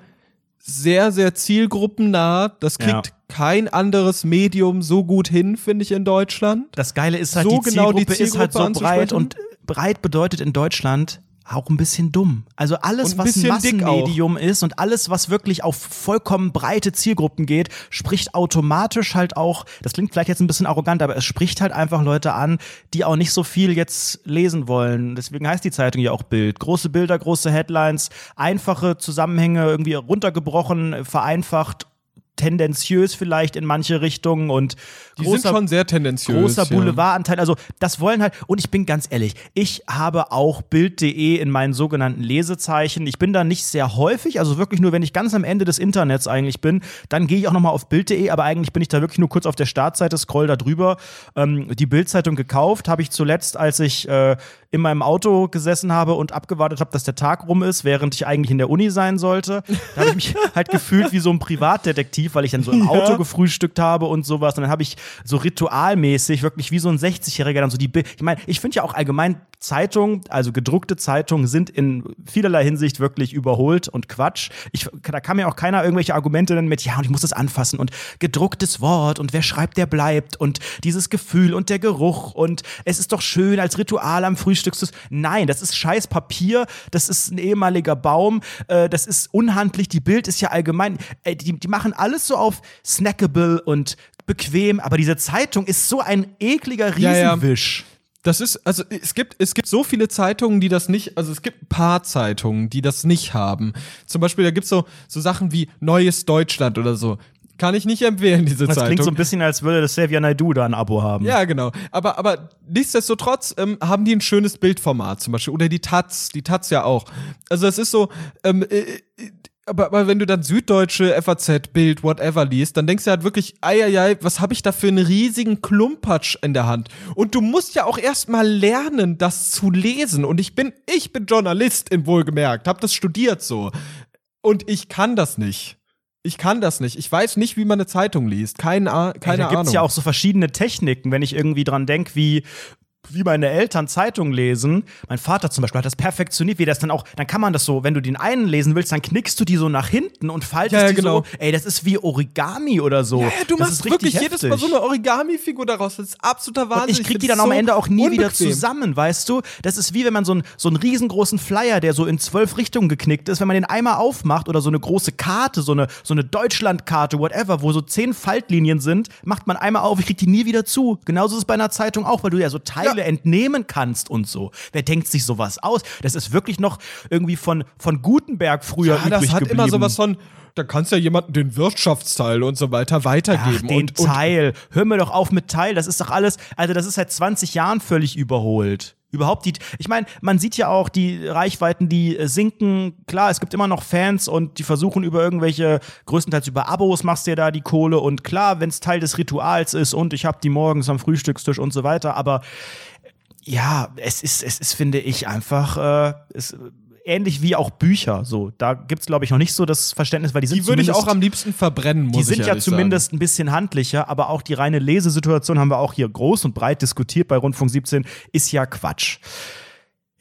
sehr, sehr zielgruppennah. Das kriegt Ja. kein anderes Medium so gut hin, finde ich, in Deutschland. Das Geile ist halt, So die, genau Zielgruppe die ist halt so Zielgruppe breit und breit bedeutet in Deutschland auch ein bisschen dumm. Also alles, was ein. Massenmedium ist und alles, was wirklich auf vollkommen breite Zielgruppen geht, spricht automatisch halt auch, das klingt vielleicht jetzt ein bisschen arrogant, aber es spricht halt einfach Leute an, die auch nicht so viel jetzt lesen wollen. Deswegen heißt die Zeitung ja auch Bild. Große Bilder, große Headlines, einfache Zusammenhänge irgendwie runtergebrochen, vereinfacht tendenziös vielleicht in manche Richtungen und Die sind schon sehr tendenziös. großer. Boulevardanteil. Also das wollen halt, und ich bin ganz ehrlich, ich habe auch Bild.de in meinen sogenannten Lesezeichen. Ich bin da nicht sehr häufig, also wirklich nur, wenn ich ganz am Ende des Internets eigentlich bin, dann gehe ich auch nochmal auf Bild.de, aber eigentlich bin ich da wirklich nur kurz auf der Startseite, scroll da drüber. Ähm, die Bildzeitung gekauft habe ich zuletzt, als ich äh, in meinem Auto gesessen habe und abgewartet habe, dass der Tag rum ist, während ich eigentlich in der Uni sein sollte. Da habe ich mich halt gefühlt wie so ein Privatdetektiv, weil ich dann so im Auto gefrühstückt habe und sowas. Und dann habe ich so ritualmäßig, wirklich wie so ein 60-Jähriger dann so die Bild. Ich meine, ich finde ja auch allgemein Zeitungen, also gedruckte Zeitungen, sind in vielerlei Hinsicht wirklich überholt und Quatsch. Ich, da kann mir auch keiner irgendwelche Argumente nennen mit, ja, und ich muss das anfassen und gedrucktes Wort und wer schreibt, der bleibt und dieses Gefühl und der Geruch und es ist doch schön als Ritual am Frühstückstisch. Nein, das ist scheiß Papier, das ist ein ehemaliger Baum, äh, das ist unhandlich, die Bild ist ja allgemein, äh, die, die machen alles so auf snackable und bequem, aber diese Zeitung ist so ein ekliger Ja, ja. Riesenwisch. Das ist, also es gibt, es gibt so viele Zeitungen, die das nicht, also es gibt ein paar Zeitungen, die das nicht haben. Zum Beispiel, da gibt's so, so Sachen wie Neues Deutschland oder so. Kann ich nicht empfehlen, diese Das Zeitung. klingt so ein bisschen, als würde das Xavier Naidoo da ein Abo haben. Ja, genau. Aber, aber nichtsdestotrotz ähm, haben die ein schönes Bildformat zum Beispiel. Oder die Taz, die Taz ja auch. Also es ist so, ähm, äh, äh, aber, aber wenn du dann Süddeutsche, FAZ, Bild, whatever liest, dann denkst du halt wirklich, eieiei, was habe ich da für einen riesigen Klumpatsch in der Hand? Und du musst ja auch erstmal lernen, das zu lesen. Und ich bin, ich bin Journalist, in wohlgemerkt, hab das studiert so. Und ich kann das nicht. Ich kann das nicht. Ich weiß nicht, wie man eine Zeitung liest. Keine, keine da Ahnung. gibt's ja auch so verschiedene Techniken, wenn ich irgendwie dran denke, wie wie meine Eltern Zeitung lesen. Mein Vater zum Beispiel hat das perfektioniert, wie das dann auch, dann kann man das so, wenn du den einen lesen willst, dann knickst du die so nach hinten und faltest Ja, ja, die genau. so, ey, das ist wie Origami oder so. Ja, du das machst wirklich jedes Mal so heftig. eine Origami-Figur daraus. Das ist absoluter Wahnsinn. Und ich krieg find die dann am so Ende auch nie wieder unbequem. zusammen, weißt du? Das ist wie wenn man so, ein, so einen riesengroßen Flyer, der so in zwölf Richtungen geknickt ist, wenn man den einmal aufmacht oder so eine große Karte, so eine, so eine Deutschlandkarte, whatever, wo so zehn Faltlinien sind, macht man einmal auf, ich krieg die nie wieder zu. Genauso ist es bei einer Zeitung auch, weil du ja so Teile Ja. entnehmen kannst und so. Wer denkt sich sowas aus? Das ist wirklich noch irgendwie von, von Gutenberg früher Ja, das übrig hat geblieben. immer sowas von, da kannst du ja jemanden den Wirtschaftsteil und so weiter Ach, weitergeben. den und, und Teil. Hör mir doch auf mit Teil. Das ist doch alles, also das ist seit 20 Jahren völlig überholt. Überhaupt die, ich meine, man sieht ja auch die Reichweiten, die äh, sinken. Klar, es gibt immer noch Fans und die versuchen über irgendwelche, größtenteils über Abos machst du ja da die Kohle und klar, wenn es Teil des Rituals ist und ich habe die morgens am Frühstückstisch und so weiter, aber ja, es ist, es ist, finde ich, einfach äh, ist, ähnlich wie auch Bücher. So, da gibt's glaube ich noch nicht so das Verständnis, weil die sind die würde ich auch am liebsten verbrennen, muss die sind ja zumindest ein bisschen handlicher, aber auch die reine Lesesituation haben wir auch hier groß und breit diskutiert bei Rundfunk 17, ist ja Quatsch.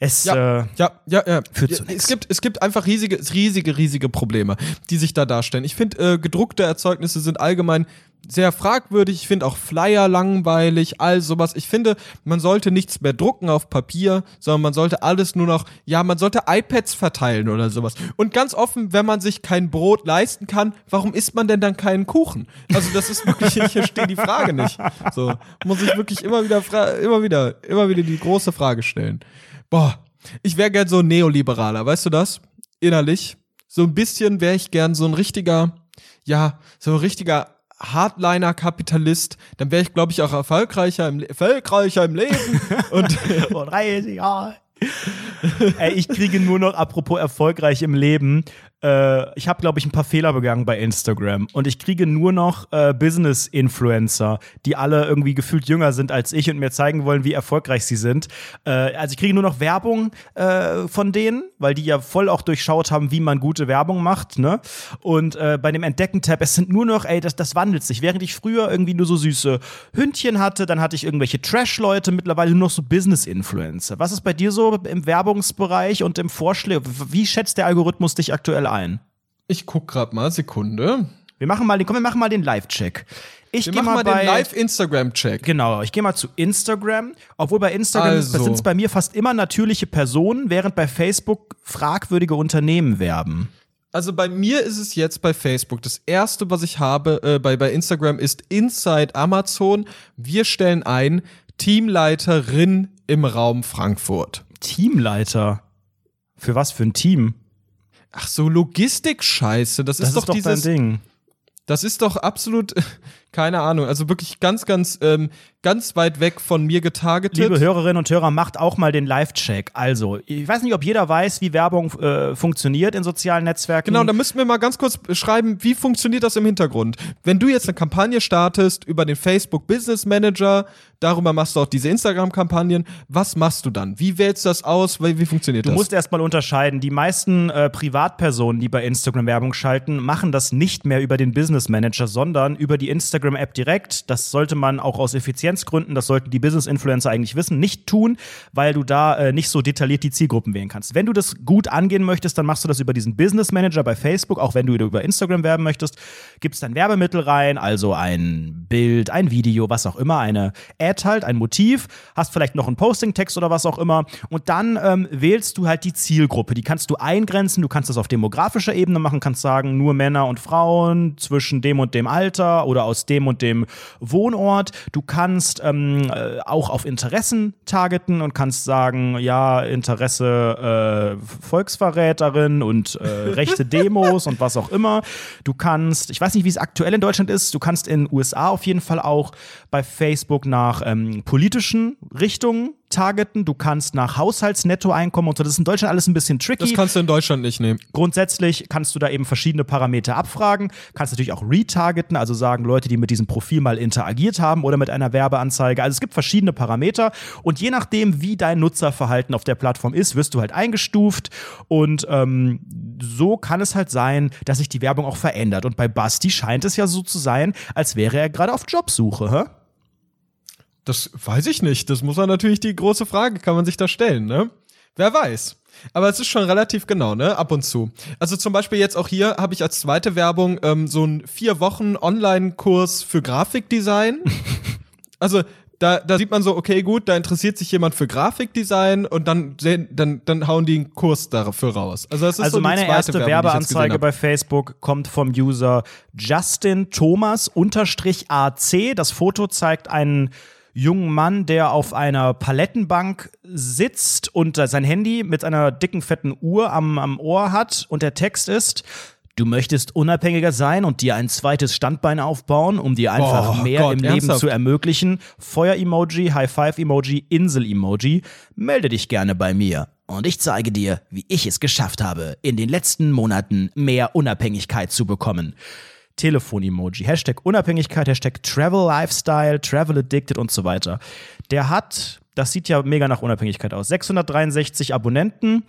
Es, Ja, äh, ja, ja, ja. führt zu es gibt, es gibt einfach riesige, riesige, riesige Probleme, die sich da darstellen. Ich finde, äh, gedruckte Erzeugnisse sind allgemein sehr fragwürdig. Ich finde auch Flyer langweilig, all sowas. Ich finde, man sollte nichts mehr drucken auf Papier, sondern man sollte alles nur noch, ja, man sollte iPads verteilen oder sowas. Und ganz offen, wenn man sich kein Brot leisten kann, warum isst man denn dann keinen Kuchen? Also das ist wirklich, ich verstehe die Frage nicht. So, muss ich wirklich immer wieder, immer wieder, immer wieder die große Frage stellen. Boah, ich wäre gern so ein Neoliberaler, weißt du das? Innerlich. So ein bisschen wäre ich gern so ein richtiger, ja, so ein richtiger Hardliner-Kapitalist. Dann wäre ich, glaube ich, auch erfolgreicher im, Le erfolgreicher im Leben. Und vor 30 Jahren. Ey, ich kriege nur noch, apropos erfolgreich im Leben, äh, ich habe, glaube ich, ein paar Fehler begangen bei Instagram und ich kriege nur noch äh, Business-Influencer, die alle irgendwie gefühlt jünger sind als ich und mir zeigen wollen, wie erfolgreich sie sind. Äh, also ich kriege nur noch Werbung äh, von denen, weil die ja voll auch durchschaut haben, wie man gute Werbung macht. Ne? Und äh, bei dem Entdecken-Tab, es sind nur noch, ey, das, das wandelt sich. Während ich früher irgendwie nur so süße Hündchen hatte, dann hatte ich irgendwelche Trash-Leute, mittlerweile nur noch so Business-Influencer. Was ist bei dir so im Werbungsbereich und im Vorschlag? Wie schätzt der Algorithmus dich aktuell ein? ich guck grad mal, Sekunde. Wir machen mal den, komm, wir machen mal den Live-Check. Ich Wir gehe machen mal, mal bei den Live-Instagram-Check. Genau, ich gehe mal zu Instagram. Obwohl bei Instagram Also. sind es bei mir fast immer natürliche Personen, während bei Facebook fragwürdige Unternehmen werben. Also bei mir ist es jetzt bei Facebook. Das erste, was ich habe äh, bei, bei Instagram ist Inside Amazon. Wir stellen ein Teamleiterin im Raum Frankfurt. Teamleiter. Für was für ein Team? Ach so, Logistik-Scheiße. Das, Das ist doch, dieses. dein Ding. Das ist doch absolut, keine Ahnung, also wirklich ganz, ganz, ähm, ganz weit weg von mir getargetet. Liebe Hörerinnen und Hörer, macht auch mal den Live-Check. Also, ich weiß nicht, ob jeder weiß, wie Werbung äh, funktioniert in sozialen Netzwerken. Genau, da müssen wir mal ganz kurz schreiben, wie funktioniert das im Hintergrund. Wenn du jetzt eine Kampagne startest über den Facebook Business Manager, darüber machst du auch diese Instagram-Kampagnen, was machst du dann? Wie wählst du das aus? Wie, wie funktioniert Du das? musst erstmal unterscheiden. Die meisten äh, Privatpersonen, die bei Instagram Werbung schalten, machen das nicht mehr über den Business Manager, sondern über die Instagram-App direkt. Das sollte man auch aus Effizienzgründen, das sollten die Business-Influencer eigentlich wissen, nicht tun, weil du da äh, nicht so detailliert die Zielgruppen wählen kannst. Wenn du das gut angehen möchtest, dann machst du das über diesen Business Manager bei Facebook, auch wenn du über Instagram werben möchtest, gibst dann Werbemittel rein, also ein Bild, ein Video, was auch immer, eine Ad halt, ein Motiv, hast vielleicht noch einen Posting-Text oder was auch immer und dann ähm, wählst du halt die Zielgruppe. Die kannst du eingrenzen, du kannst das auf demografischer Ebene machen, kannst sagen, nur Männer und Frauen zwischen dem und dem Alter oder aus dem und dem Wohnort. Du kannst ähm, äh, auch auf Interessen targeten und kannst sagen, ja, Interesse äh, Volksverräterin und äh, rechte Demos und was auch immer. Du kannst, ich weiß nicht, wie es aktuell in Deutschland ist, du kannst in USA auf jeden Fall auch bei Facebook nach ähm, politischen Richtungen targeten. Du kannst nach Haushaltsnettoeinkommen und so. Das ist in Deutschland alles ein bisschen tricky. das kannst du in Deutschland nicht nehmen. Grundsätzlich kannst du da eben verschiedene Parameter abfragen. Kannst natürlich auch retargeten, also sagen Leute, die mit diesem Profil mal interagiert haben oder mit einer Werbeanzeige. Also es gibt verschiedene Parameter und je nachdem, wie dein Nutzerverhalten auf der Plattform ist, wirst du halt eingestuft und ähm, so kann es halt sein, dass sich die Werbung auch verändert. Und bei Basti scheint es ja so zu sein, als wäre er gerade auf Jobsuche, hä? Das weiß ich nicht. Das muss man natürlich die große Frage, kann man sich da stellen, ne? Wer weiß. Aber es ist schon relativ genau, ne? Ab und zu. Also zum Beispiel jetzt auch hier habe ich als zweite Werbung ähm, so einen vier Wochen Online-Kurs für Grafikdesign. also da, da sieht man so, okay, gut, da interessiert sich jemand für Grafikdesign und dann, dann, dann hauen die einen Kurs dafür raus. Also, das ist Also so meine erste Werbung, Werbeanzeige bei Facebook kommt vom User Justin Thomas unterstrich AC. Das Foto zeigt einen jungen Mann, der auf einer Palettenbank sitzt und sein Handy mit einer dicken, fetten Uhr am, am Ohr hat. Und der Text ist, Du möchtest unabhängiger sein und dir ein zweites Standbein aufbauen, um dir einfach Boah, mehr Gott, im Leben ernsthaft? zu ermöglichen. Feuer-Emoji, High-Five-Emoji, Insel-Emoji. Melde dich gerne bei mir. Und ich zeige dir, wie ich es geschafft habe, in den letzten Monaten mehr Unabhängigkeit zu bekommen. Telefon-Emoji, Hashtag Unabhängigkeit, Hashtag Travel Lifestyle, Travel Addicted und so weiter. Der hat, das sieht ja mega nach Unabhängigkeit aus, 663 Abonnenten,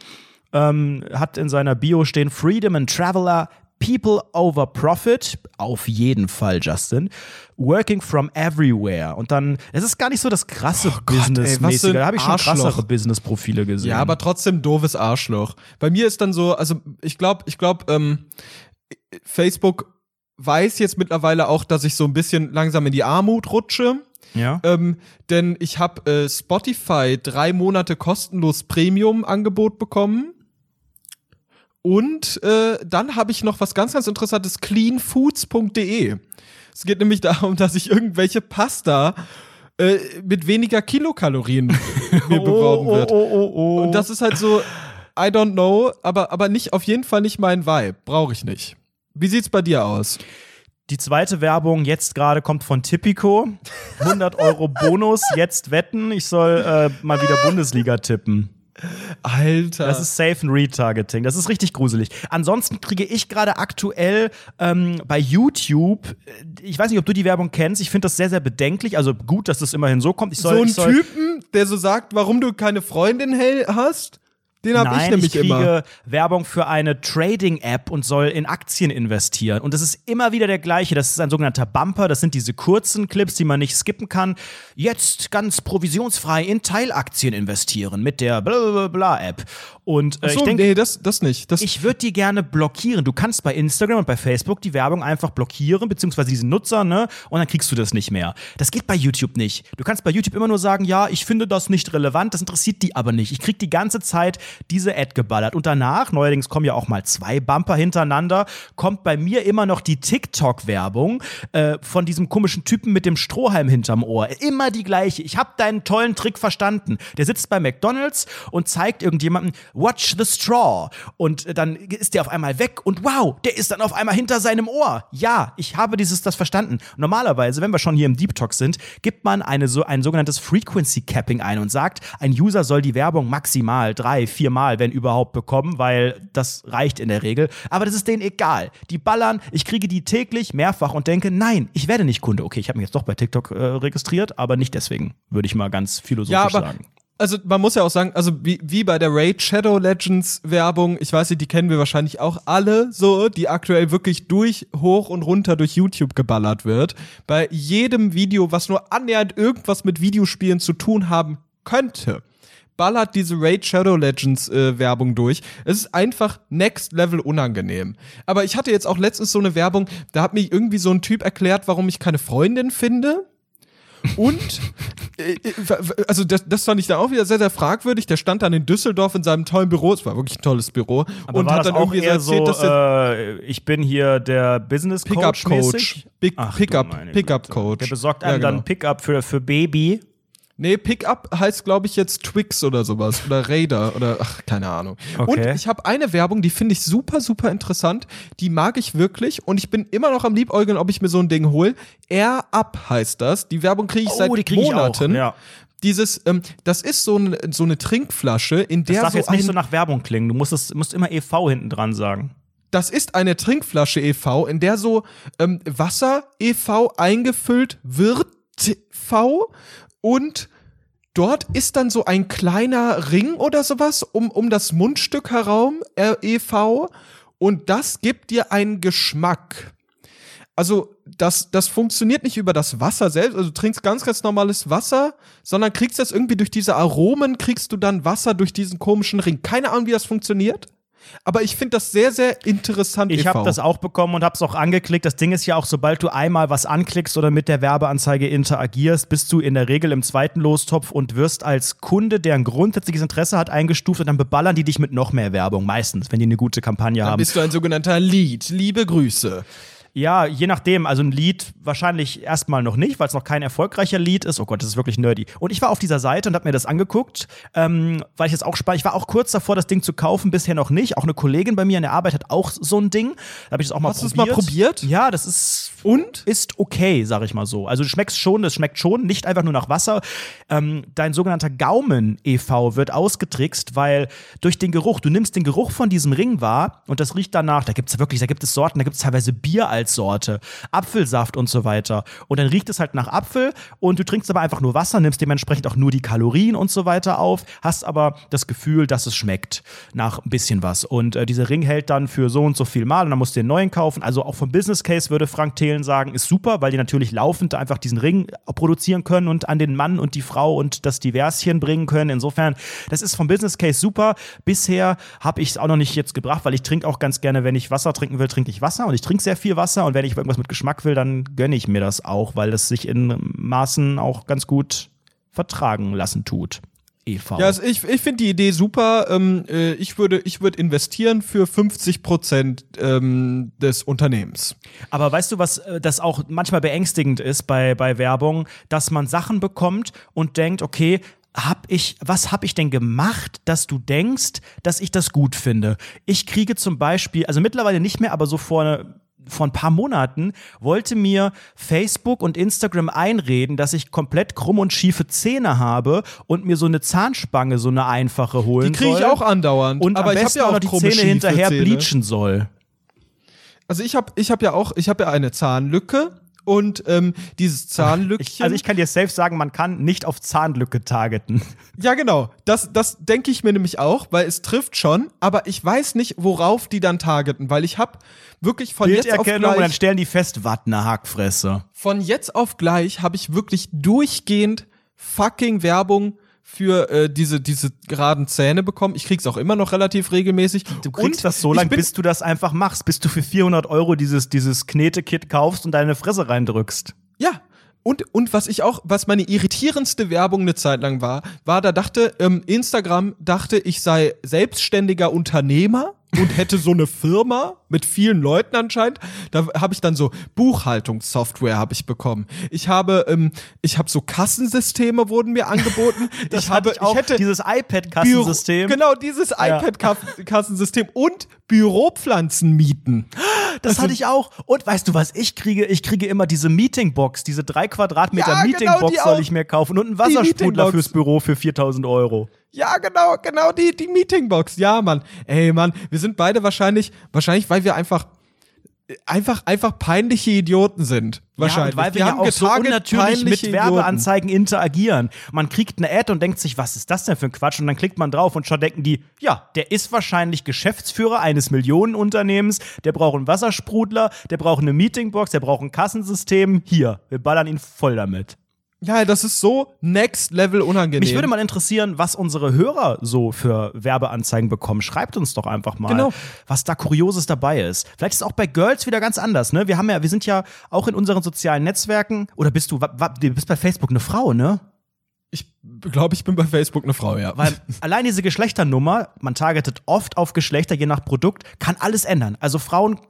ähm, hat in seiner Bio stehen Freedom and Traveler, People over Profit, auf jeden Fall, Justin. Working from everywhere. Und dann, es ist gar nicht so das krasse Oh Business-mäßige. Da habe ich schon krassere Business-Profile gesehen. Ja, aber trotzdem doofes Arschloch. Bei mir ist dann so, also ich glaube, ich glaube, ähm, Facebook weiß jetzt mittlerweile auch, dass ich so ein bisschen langsam in die Armut rutsche. ja. Ähm, denn ich habe äh, Spotify drei Monate kostenlos Premium-Angebot bekommen. Und äh, dann habe ich noch was ganz, ganz interessantes, cleanfoods.de. Es geht nämlich darum, dass ich irgendwelche Pasta äh, mit weniger Kilokalorien mir beworben wird. oh, oh, oh. Und das ist halt so, I don't know, aber, aber nicht, auf jeden Fall nicht mein Vibe. Brauche ich nicht. Wie sieht's bei dir aus? Die zweite Werbung jetzt gerade kommt von Tipico. 100 Euro Bonus, jetzt wetten. Ich soll äh, mal wieder Bundesliga tippen. Alter. Das ist safe ein Retargeting. Das ist richtig gruselig. Ansonsten kriege ich gerade aktuell ähm, bei YouTube, äh, ich weiß nicht, ob du die Werbung kennst, ich finde das sehr, sehr bedenklich. Also gut, dass das immerhin so kommt. Ich soll, so ein ich soll, Typen, der so sagt, warum du keine Freundin hast, den hab Nein, ich nämlich kriege immer. Werbung für eine Trading-App und soll in Aktien investieren. Und das ist immer wieder der gleiche. Das ist ein sogenannter Bumper. Das sind diese kurzen Clips, die man nicht skippen kann. Jetzt ganz provisionsfrei in Teilaktien investieren mit der Blablabla-App. Und äh, Achso, ich denke, nee, das, das nicht. Das, ich würde die gerne blockieren. Du kannst bei Instagram und bei Facebook die Werbung einfach blockieren, beziehungsweise diesen Nutzer, ne? Und dann kriegst du das nicht mehr. Das geht bei YouTube nicht. Du kannst bei YouTube immer nur sagen, ja, ich finde das nicht relevant, das interessiert die aber nicht. Ich krieg die ganze Zeit diese Ad geballert. Und danach, neuerdings kommen ja auch mal zwei Bumper hintereinander, kommt bei mir immer noch die TikTok-Werbung äh, von diesem komischen Typen mit dem Strohhalm hinterm Ohr. Immer die gleiche. Ich habe deinen tollen Trick verstanden. Der sitzt bei McDonalds und zeigt irgendjemandem, watch the straw. Und äh, dann ist der auf einmal weg und wow, der ist dann auf einmal hinter seinem Ohr. Ja, ich habe dieses, das verstanden. Normalerweise, wenn wir schon hier im Deep Talk sind, gibt man eine, so, ein sogenanntes Frequency Capping ein und sagt, ein User soll die Werbung maximal drei, viermal, wenn überhaupt, bekommen, weil das reicht in der Regel. Aber das ist denen egal. Die ballern, ich kriege die täglich mehrfach und denke, nein, ich werde nicht Kunde. Okay, ich habe mich jetzt doch bei TikTok äh, registriert, aber nicht deswegen, würde ich mal ganz philosophisch Ja, sagen. Also man muss ja auch sagen, also wie, wie bei der Raid Shadow Legends Werbung, ich weiß nicht, die kennen wir wahrscheinlich auch alle so, die aktuell wirklich durch, hoch und runter durch YouTube geballert wird. Bei jedem Video, was nur annähernd irgendwas mit Videospielen zu tun haben könnte, ballert diese Raid Shadow Legends äh, Werbung durch. Es ist einfach next level unangenehm. Aber ich hatte jetzt auch letztens so eine Werbung, da hat mir irgendwie so ein Typ erklärt, warum ich keine Freundin finde. Und, äh, äh, also das, das fand ich dann auch wieder sehr, sehr fragwürdig. Der stand dann in Düsseldorf in seinem tollen Büro. Es war wirklich ein tolles Büro. Aber und hat dann auch irgendwie eher so erzählt, dass äh, ich bin hier der Business Coach Pickup Coach? Big Ach, Pickup, Pickup. Coach. Der besorgt Ja, einem genau. dann Pickup für, für Baby. Nee, Pickup heißt, glaube ich, jetzt Twix oder sowas. Oder Raider oder ach, keine Ahnung. Okay. Und ich habe eine Werbung, die finde ich super, super interessant. Die mag ich wirklich und ich bin immer noch am Liebäugeln, ob ich mir so ein Ding hole. Air Up heißt das. Die Werbung kriege ich Oh, seit die krieg ich auch, Monaten. ja. Dieses, ähm, das ist so eine, so eine Trinkflasche, in Das der darf so jetzt nicht ein, so nach Werbung klingen. Du musst, es, musst immer EV hinten dran sagen. das ist eine Trinkflasche e.V., in der so ähm, Wasser e.V. eingefüllt wird, v und dort ist dann so ein kleiner Ring oder sowas um, um das Mundstück herum, äh, e.V. und das gibt dir einen Geschmack. Also das, das funktioniert nicht über das Wasser selbst, also du trinkst ganz, ganz normales Wasser, sondern kriegst das irgendwie durch diese Aromen, kriegst du dann Wasser durch diesen komischen Ring. Keine Ahnung, wie das funktioniert. Aber ich finde das sehr, sehr interessant. Ich habe das auch bekommen und habe es auch angeklickt. Das Ding ist ja auch, sobald du einmal was anklickst oder mit der Werbeanzeige interagierst, bist du in der Regel im zweiten Lostopf und wirst als Kunde, der ein grundsätzliches Interesse hat, eingestuft und dann beballern die dich mit noch mehr Werbung. Meistens, wenn die eine gute Kampagne Dann haben. bist du ein sogenannter Lead. Liebe Grüße. Ja, je nachdem. Also ein Lied wahrscheinlich erstmal noch nicht, weil es noch kein erfolgreicher Lied ist. Oh Gott, das ist wirklich nerdy. Und ich war auf dieser Seite und habe mir das angeguckt, ähm, weil ich jetzt auch spannend. Ich war auch kurz davor, das Ding zu kaufen, bisher noch nicht. Auch eine Kollegin bei mir in der Arbeit hat auch so ein Ding. Da habe ich das auch mal Hast du es probiert. mal probiert? Ja, das ist Und? ist okay, sag ich mal so. Also du schmeckst schon, das schmeckt schon, nicht einfach nur nach Wasser. Ähm, dein sogenannter Gaumen e.V. wird ausgetrickst, weil durch den Geruch, du nimmst den Geruch von diesem Ring wahr und das riecht danach, da gibt's wirklich, da gibt es Sorten, da gibt's teilweise Bier als Sorte, Apfelsaft und so weiter. Und dann riecht es halt nach Apfel und du trinkst aber einfach nur Wasser, nimmst dementsprechend auch nur die Kalorien und so weiter auf, hast aber das Gefühl, dass es schmeckt nach ein bisschen was. Und äh, dieser Ring hält dann für so und so viel Mal und dann musst du den neuen kaufen. Also auch vom Business Case würde Frank Thelen sagen, ist super, weil die natürlich laufend einfach diesen Ring produzieren können und an den Mann und die Frau und das Diverschen bringen können. Insofern, das ist vom Business Case super. Bisher habe ich es auch noch nicht jetzt gebracht, weil ich trinke auch ganz gerne, wenn ich Wasser trinken will, trinke ich Wasser und ich trinke sehr viel Wasser und wenn ich irgendwas mit Geschmack will, dann gönne ich mir das auch, weil es sich in Maßen auch ganz gut vertragen lassen tut. EV. Ja, also ich, ich finde die Idee super. Ähm, äh, ich würde, ich würde investieren für 50 Prozent ähm, des Unternehmens. Aber weißt du, was äh, das auch manchmal beängstigend ist bei, bei Werbung, dass man Sachen bekommt und denkt, okay, hab ich, was habe ich denn gemacht, dass du denkst, dass ich das gut finde? Ich kriege zum Beispiel, also mittlerweile nicht mehr, aber so vor vor ein paar Monaten wollte mir Facebook und Instagram einreden, dass ich komplett krumm und schiefe Zähne habe und mir so eine Zahnspange, so eine einfache holen Die kriege ich auch andauernd. Und aber am ich habe besten ja auch noch die Zähne hinterher Zähne. bleachen soll. Also ich habe, ich habe ja auch, ich habe ja eine Zahnlücke und ähm, dieses Zahnlückchen. Ich, also ich kann dir safe sagen, man kann nicht auf Zahnlücke targeten. Ja, genau. Das, das denke ich mir nämlich auch, weil es trifft schon, aber ich weiß nicht, worauf die dann targeten, weil ich habe wirklich von jetzt auf Bilderkennung und dann gleich, stellen die fest, was eine Hackfresse. von jetzt auf gleich habe ich wirklich durchgehend fucking Werbung für äh, diese diese geraden Zähne bekommen. Ich krieg's auch immer noch relativ regelmäßig. Du kriegst Und das so lange, bis du das einfach machst, bis du für 400 Euro dieses, dieses Knete-Kit kaufst und deine Fresse reindrückst. Ja. Und, und was ich auch, was meine irritierendste Werbung eine Zeit lang war, war, da dachte, ähm, Instagram dachte, ich sei selbstständiger Unternehmer und hätte so eine Firma mit vielen Leuten anscheinend. Da habe ich dann so Buchhaltungssoftware habe ich bekommen. Ich habe ähm, ich habe so Kassensysteme wurden mir angeboten. Das ich habe ich auch, hätte dieses iPad-Kassensystem. Büro- Genau, dieses iPad-Kassensystem und Büropflanzen mieten. Das hatte ich auch. Und weißt du, was ich kriege? Ich kriege immer diese Meetingbox, diese drei Quadratmeter Ja, genau, Meetingbox die soll ich mir kaufen und einen Wassersprudler fürs Büro für 4000 Euro. Ja, genau, genau, die, die Meetingbox. Ja, Mann. Ey, Mann, wir sind beide wahrscheinlich, wahrscheinlich, weil wir einfach, einfach, einfach peinliche Idioten sind. Wahrscheinlich. Ja, weil wir, ja haben auch so unnatürlich mit Idioten. Werbeanzeigen interagieren. Man kriegt eine Ad und denkt sich, was ist das denn für ein Quatsch? Und dann klickt man drauf und schon denken die, ja, der ist wahrscheinlich Geschäftsführer eines Millionenunternehmens, der braucht einen Wassersprudler, der braucht eine Meetingbox, der braucht ein Kassensystem. Hier, wir ballern ihn voll damit. Ja, das ist so next level unangenehm. Mich würde mal interessieren, was unsere Hörer so für Werbeanzeigen bekommen. Schreibt uns doch einfach mal, Genau. was da Kurioses dabei ist. Vielleicht ist es auch bei Girls wieder ganz anders, ne? Wir haben ja, wir sind ja auch in unseren sozialen Netzwerken. Oder bist du, du bist bei Facebook eine Frau, ne? Ich glaube, ich bin bei Facebook eine Frau, ja. Weil allein diese Geschlechternummer, man targetet oft auf Geschlechter, je nach Produkt, kann alles ändern. Also Frauen,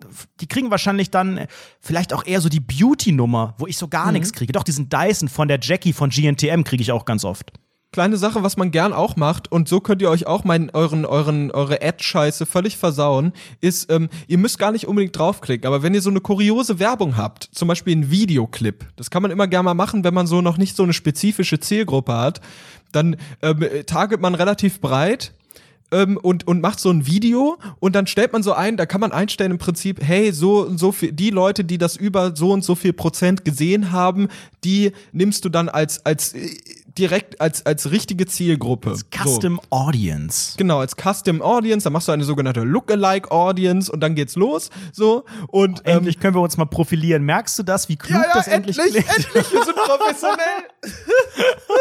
die kriegen wahrscheinlich dann vielleicht auch eher so die Beauty-Nummer, wo ich so gar nichts kriege. Doch diesen Dyson von der Jackie von GNTM kriege ich auch ganz oft. Kleine Sache, was man gern auch macht, und so könnt ihr euch auch meinen, euren, euren, eure Ad-Scheiße völlig versauen, ist, ähm, ihr müsst gar nicht unbedingt draufklicken, aber wenn ihr so eine kuriose Werbung habt, zum Beispiel ein Videoclip, das kann man immer gerne mal machen, wenn man so noch nicht so eine spezifische Zielgruppe hat, dann ähm, target man relativ breit ähm, und, und macht so ein Video und dann stellt man so ein, da kann man einstellen im Prinzip, hey, so und so viel, die Leute, die das über so und so viel Prozent gesehen haben, die nimmst du dann als, als direkt als, als richtige Zielgruppe. Custom Audience. So. Genau, als Custom Audience, dann machst du eine sogenannte Lookalike Audience und dann geht's los. So. Und ähm, Endlich können wir uns mal profilieren. Merkst du das, wie klug das endlich, klingt? endlich, wir sind professionell.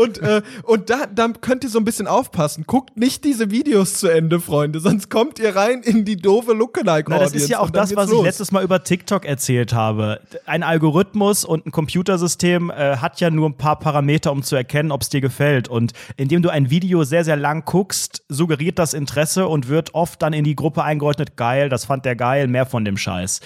Und, äh, und da, da könnt ihr so ein bisschen aufpassen. Guckt nicht diese Videos zu Ende, Freunde, sonst kommt ihr rein in die doofe Lookalike Audience. das ist ja auch das, was ich los. letztes Mal über TikTok erzählt habe. Ein Algorithmus und ein Computersystem äh, hat ja nur ein paar Parameter, um zu erkennen, ob es dir gefällt. Und indem du ein Video sehr, sehr lang guckst, suggeriert das Interesse und wird oft dann in die Gruppe eingeordnet, geil, das fand der geil, mehr von dem Scheiß.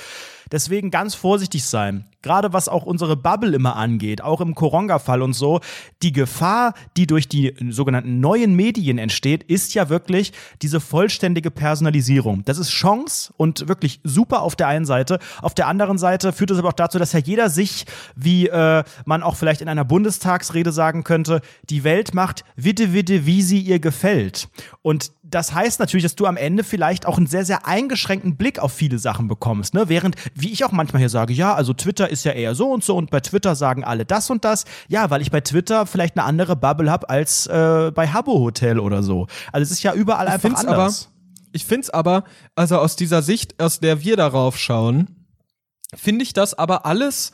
Deswegen ganz vorsichtig sein. Gerade was auch unsere Bubble immer angeht, auch im Koronga-Fall und so. Die Gefahr, die durch die sogenannten neuen Medien entsteht, ist ja wirklich diese vollständige Personalisierung. Das ist Chance und wirklich super auf der einen Seite. Auf der anderen Seite führt es aber auch dazu, dass ja jeder sich, wie äh, man auch vielleicht in einer Bundestagsrede sagen könnte, die Welt macht witte, witte, wie sie ihr gefällt. Und das heißt natürlich, dass du am Ende vielleicht auch einen sehr, sehr eingeschränkten Blick auf viele Sachen bekommst. Ne? Während, wie ich auch manchmal hier sage, ja, also Twitter ist ja eher so und so und bei Twitter sagen alle das und das. Ja, weil ich bei Twitter vielleicht eine andere Bubble habe als äh, bei Habbo Hotel oder so. Also es ist ja überall einfach find's anders. Aber, ich finde es aber, also aus dieser Sicht, aus der wir darauf schauen, finde ich das aber alles.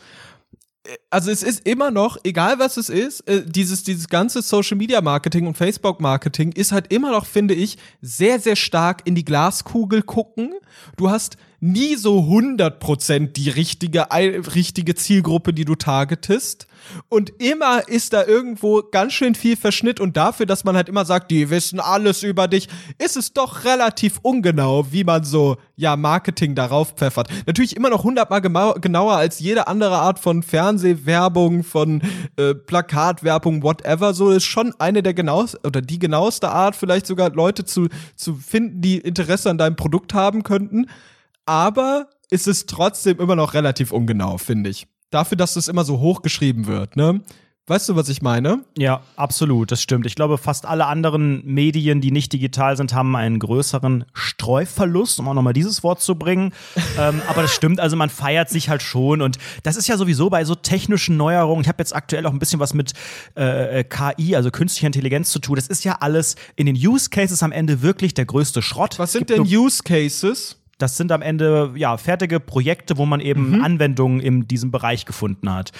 Äh, Also es ist immer noch, egal was es ist, äh, dieses, dieses ganze Social Media Marketing und Facebook Marketing ist halt immer noch, finde ich, sehr, sehr stark in die Glaskugel gucken. Du hast nie so 100% die richtige, richtige Zielgruppe, die du targetest. Und immer ist da irgendwo ganz schön viel Verschnitt und dafür, dass man halt immer sagt, die wissen alles über dich, ist es doch relativ ungenau, wie man so, ja, Marketing darauf pfeffert. Natürlich immer noch hundertmal genauer als jede andere Art von Fernsehwerbung, von äh, Plakatwerbung, whatever. So ist schon eine der genauesten, oder die genaueste Art, vielleicht sogar Leute zu, zu finden, die Interesse an deinem Produkt haben könnten. Aber es ist trotzdem immer noch relativ ungenau, finde ich. Dafür, dass das immer so hochgeschrieben wird, ne? Weißt du, was ich meine? Ja, absolut, das stimmt. Ich glaube, fast alle anderen Medien, die nicht digital sind, haben einen größeren Streuverlust, um auch nochmal dieses Wort zu bringen. ähm, aber das stimmt, also man feiert sich halt schon. Und das ist ja sowieso bei so technischen Neuerungen. Ich habe jetzt aktuell auch ein bisschen was mit äh, KI, also künstlicher Intelligenz zu tun. Das ist ja alles in den Use Cases am Ende wirklich der größte Schrott. Was sind denn Use Cases? Das sind am Ende ja fertige Projekte, wo man eben Mhm. Anwendungen in diesem Bereich gefunden hat.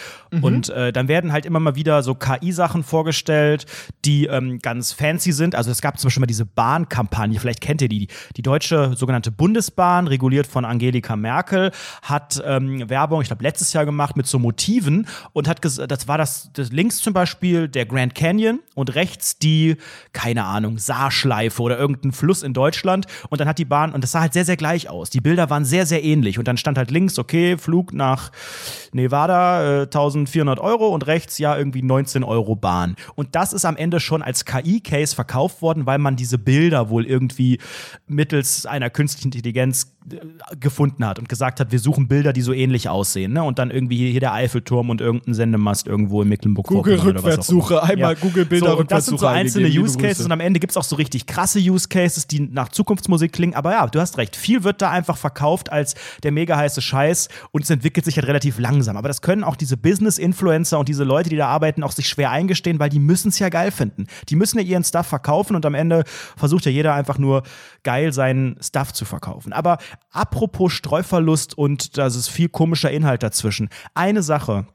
Und äh, dann werden halt immer mal wieder so KI-Sachen vorgestellt, die ähm, ganz fancy sind. Also es gab zum Beispiel mal diese Bahnkampagne, vielleicht kennt ihr die. Die deutsche sogenannte Bundesbahn, reguliert von Angelika Merkel, hat ähm, Werbung, ich glaube, letztes Jahr gemacht mit so Motiven und hat gesagt, das war das, das links zum Beispiel der Grand Canyon und rechts die, keine Ahnung, Saarschleife oder irgendein Fluss in Deutschland. Und dann hat die Bahn, und das sah halt sehr, sehr gleich aus. Die Bilder waren sehr, sehr ähnlich. Und dann stand halt links, okay, Flug nach Nevada, äh, 1400 Euro und rechts ja irgendwie 19 Euro Bahn. Und das ist am Ende schon als KI-Case verkauft worden, weil man diese Bilder wohl irgendwie mittels einer künstlichen Intelligenz gefunden hat und gesagt hat, wir suchen Bilder, die so ähnlich aussehen. Ne? Und dann irgendwie hier der Eiffelturm und irgendein Sendemast irgendwo in Mecklenburg-Vorpommern oder was auch immer. Google-Rückwärtssuche, einmal Google-Bilder so, und Das sind so Rückwärtssuche einzelne Use Cases und am Ende gibt es auch so richtig krasse Use Cases, die nach Zukunftsmusik klingen. Aber ja, du hast recht. Viel wird da einfach verkauft als der mega heiße Scheiß und es entwickelt sich halt relativ langsam. Aber das können auch diese Business-Influencer und diese Leute, die da arbeiten, auch sich schwer eingestehen, weil die müssen es ja geil finden. Die müssen ja ihren Stuff verkaufen und am Ende versucht ja jeder einfach nur geil seinen Stuff zu verkaufen. Aber apropos Streuverlust und da ist viel komischer Inhalt dazwischen. Eine Sache,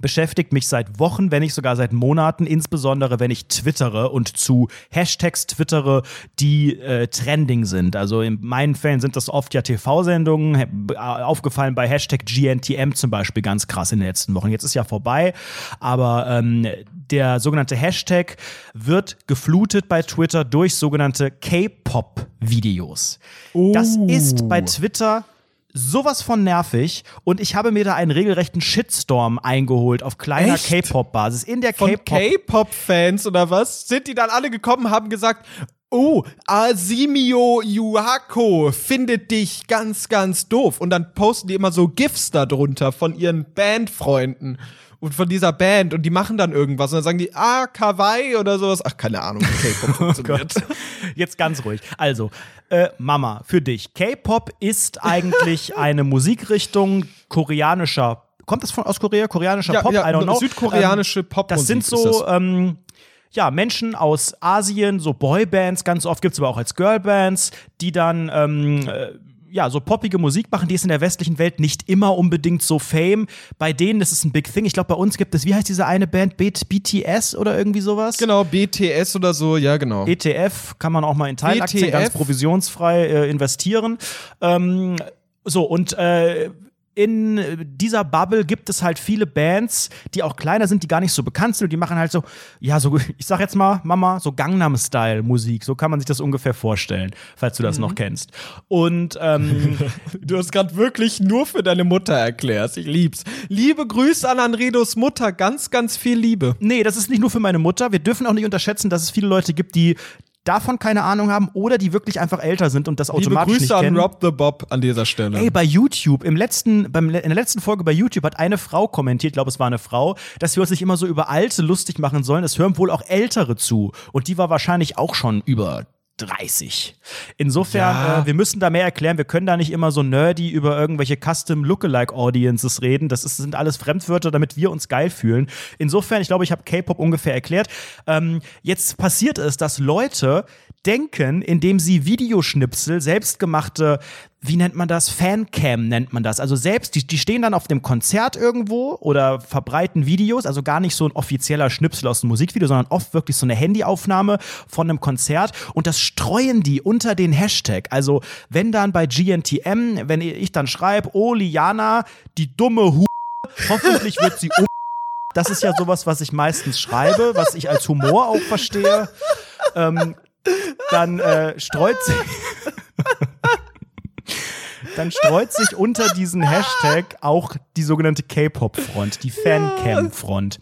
beschäftigt mich seit Wochen, wenn nicht sogar seit Monaten, insbesondere wenn ich twittere und zu Hashtags twittere, die äh, trending sind. Also in meinen Fällen sind das oft ja TV-Sendungen, aufgefallen bei Hashtag GNTM zum Beispiel ganz krass in den letzten Wochen. Jetzt ist ja vorbei, aber ähm, der sogenannte Hashtag wird geflutet bei Twitter durch sogenannte K-Pop-Videos. Das ist bei Twitter sowas von nervig und ich habe mir da einen regelrechten Shitstorm eingeholt auf kleiner? K-Pop-Basis. In der Von K-Pop K-Pop-Fans oder was? Sind die dann alle gekommen, haben gesagt, oh, Asimio Yuhako findet dich ganz, ganz doof. Und dann posten die immer so GIFs darunter von ihren Bandfreunden und von dieser Band und die machen dann irgendwas und dann sagen die, ah, Kawaii oder sowas. Ach, keine Ahnung, wie K-Pop funktioniert. Jetzt ganz ruhig. Also, äh, Mama, für dich. K-Pop ist eigentlich eine Musikrichtung koreanischer. Kommt das von aus Korea? Koreanischer Ja, Pop? ja, I don't know. südkoreanische Popmusik Das sind so, ähm, ja, Menschen aus Asien, so Boybands, ganz oft gibt es aber auch als Girlbands, die dann ähm, äh, ja, so poppige Musik machen, die ist in der westlichen Welt nicht immer unbedingt so fame. Bei denen ist es ein Big Thing. Ich glaube, bei uns gibt es, wie heißt diese eine Band? B BTS oder irgendwie sowas? Genau, BTS oder so, ja, genau. ETF kann man auch mal in Teilaktien ETF. ganz provisionsfrei äh, investieren. Ähm, so, und äh, in dieser Bubble gibt es halt viele Bands, die auch kleiner sind, die gar nicht so bekannt sind und die machen halt so, ja, so, ich sag jetzt mal, Mama, so Gangnam-Style-Musik, so kann man sich das ungefähr vorstellen, falls du das Mhm. noch kennst. Und ähm, Du hast gerade wirklich nur für deine Mutter erklärt. Ich lieb's. Liebe Grüße an Anredos Mutter. Ganz, ganz viel Liebe. Nee, das ist nicht nur für meine Mutter. Wir dürfen auch nicht unterschätzen, dass es viele Leute gibt, die davon keine Ahnung haben oder die wirklich einfach älter sind und das Liebe automatisch Grüße nicht an kennen. Rob the Bob an dieser Stelle. Ey, bei YouTube, im letzten, beim, in der letzten Folge bei YouTube hat eine Frau kommentiert, glaube, es war eine Frau, dass wir uns nicht immer so über Alte lustig machen sollen. Es hören wohl auch Ältere zu. Und die war wahrscheinlich auch schon über 30. Insofern, Ja. äh, wir müssen da mehr erklären. Wir können da nicht immer so nerdy über irgendwelche Custom Lookalike Audiences reden. Das ist, sind alles Fremdwörter, damit wir uns geil fühlen. Insofern, ich glaube, ich habe K-Pop ungefähr erklärt. Ähm, jetzt passiert es, dass Leute denken, indem sie Videoschnipsel, selbstgemachte, wie nennt man das? Fancam nennt man das. Also selbst, die, die stehen dann auf dem Konzert irgendwo oder verbreiten Videos, also gar nicht so ein offizieller Schnipsel aus einem Musikvideo, sondern oft wirklich so eine Handyaufnahme von einem Konzert und das streuen die unter den Hashtag. Also wenn dann bei GNTM, wenn ich dann schreibe, oh Liana, die dumme Hu, hoffentlich wird sie um. Das ist ja sowas, was ich meistens schreibe, was ich als Humor auch verstehe. Ähm, dann äh, streut sich. Dann streut sich unter diesen Hashtag auch die sogenannte K-Pop-Front, die Fancam-Front.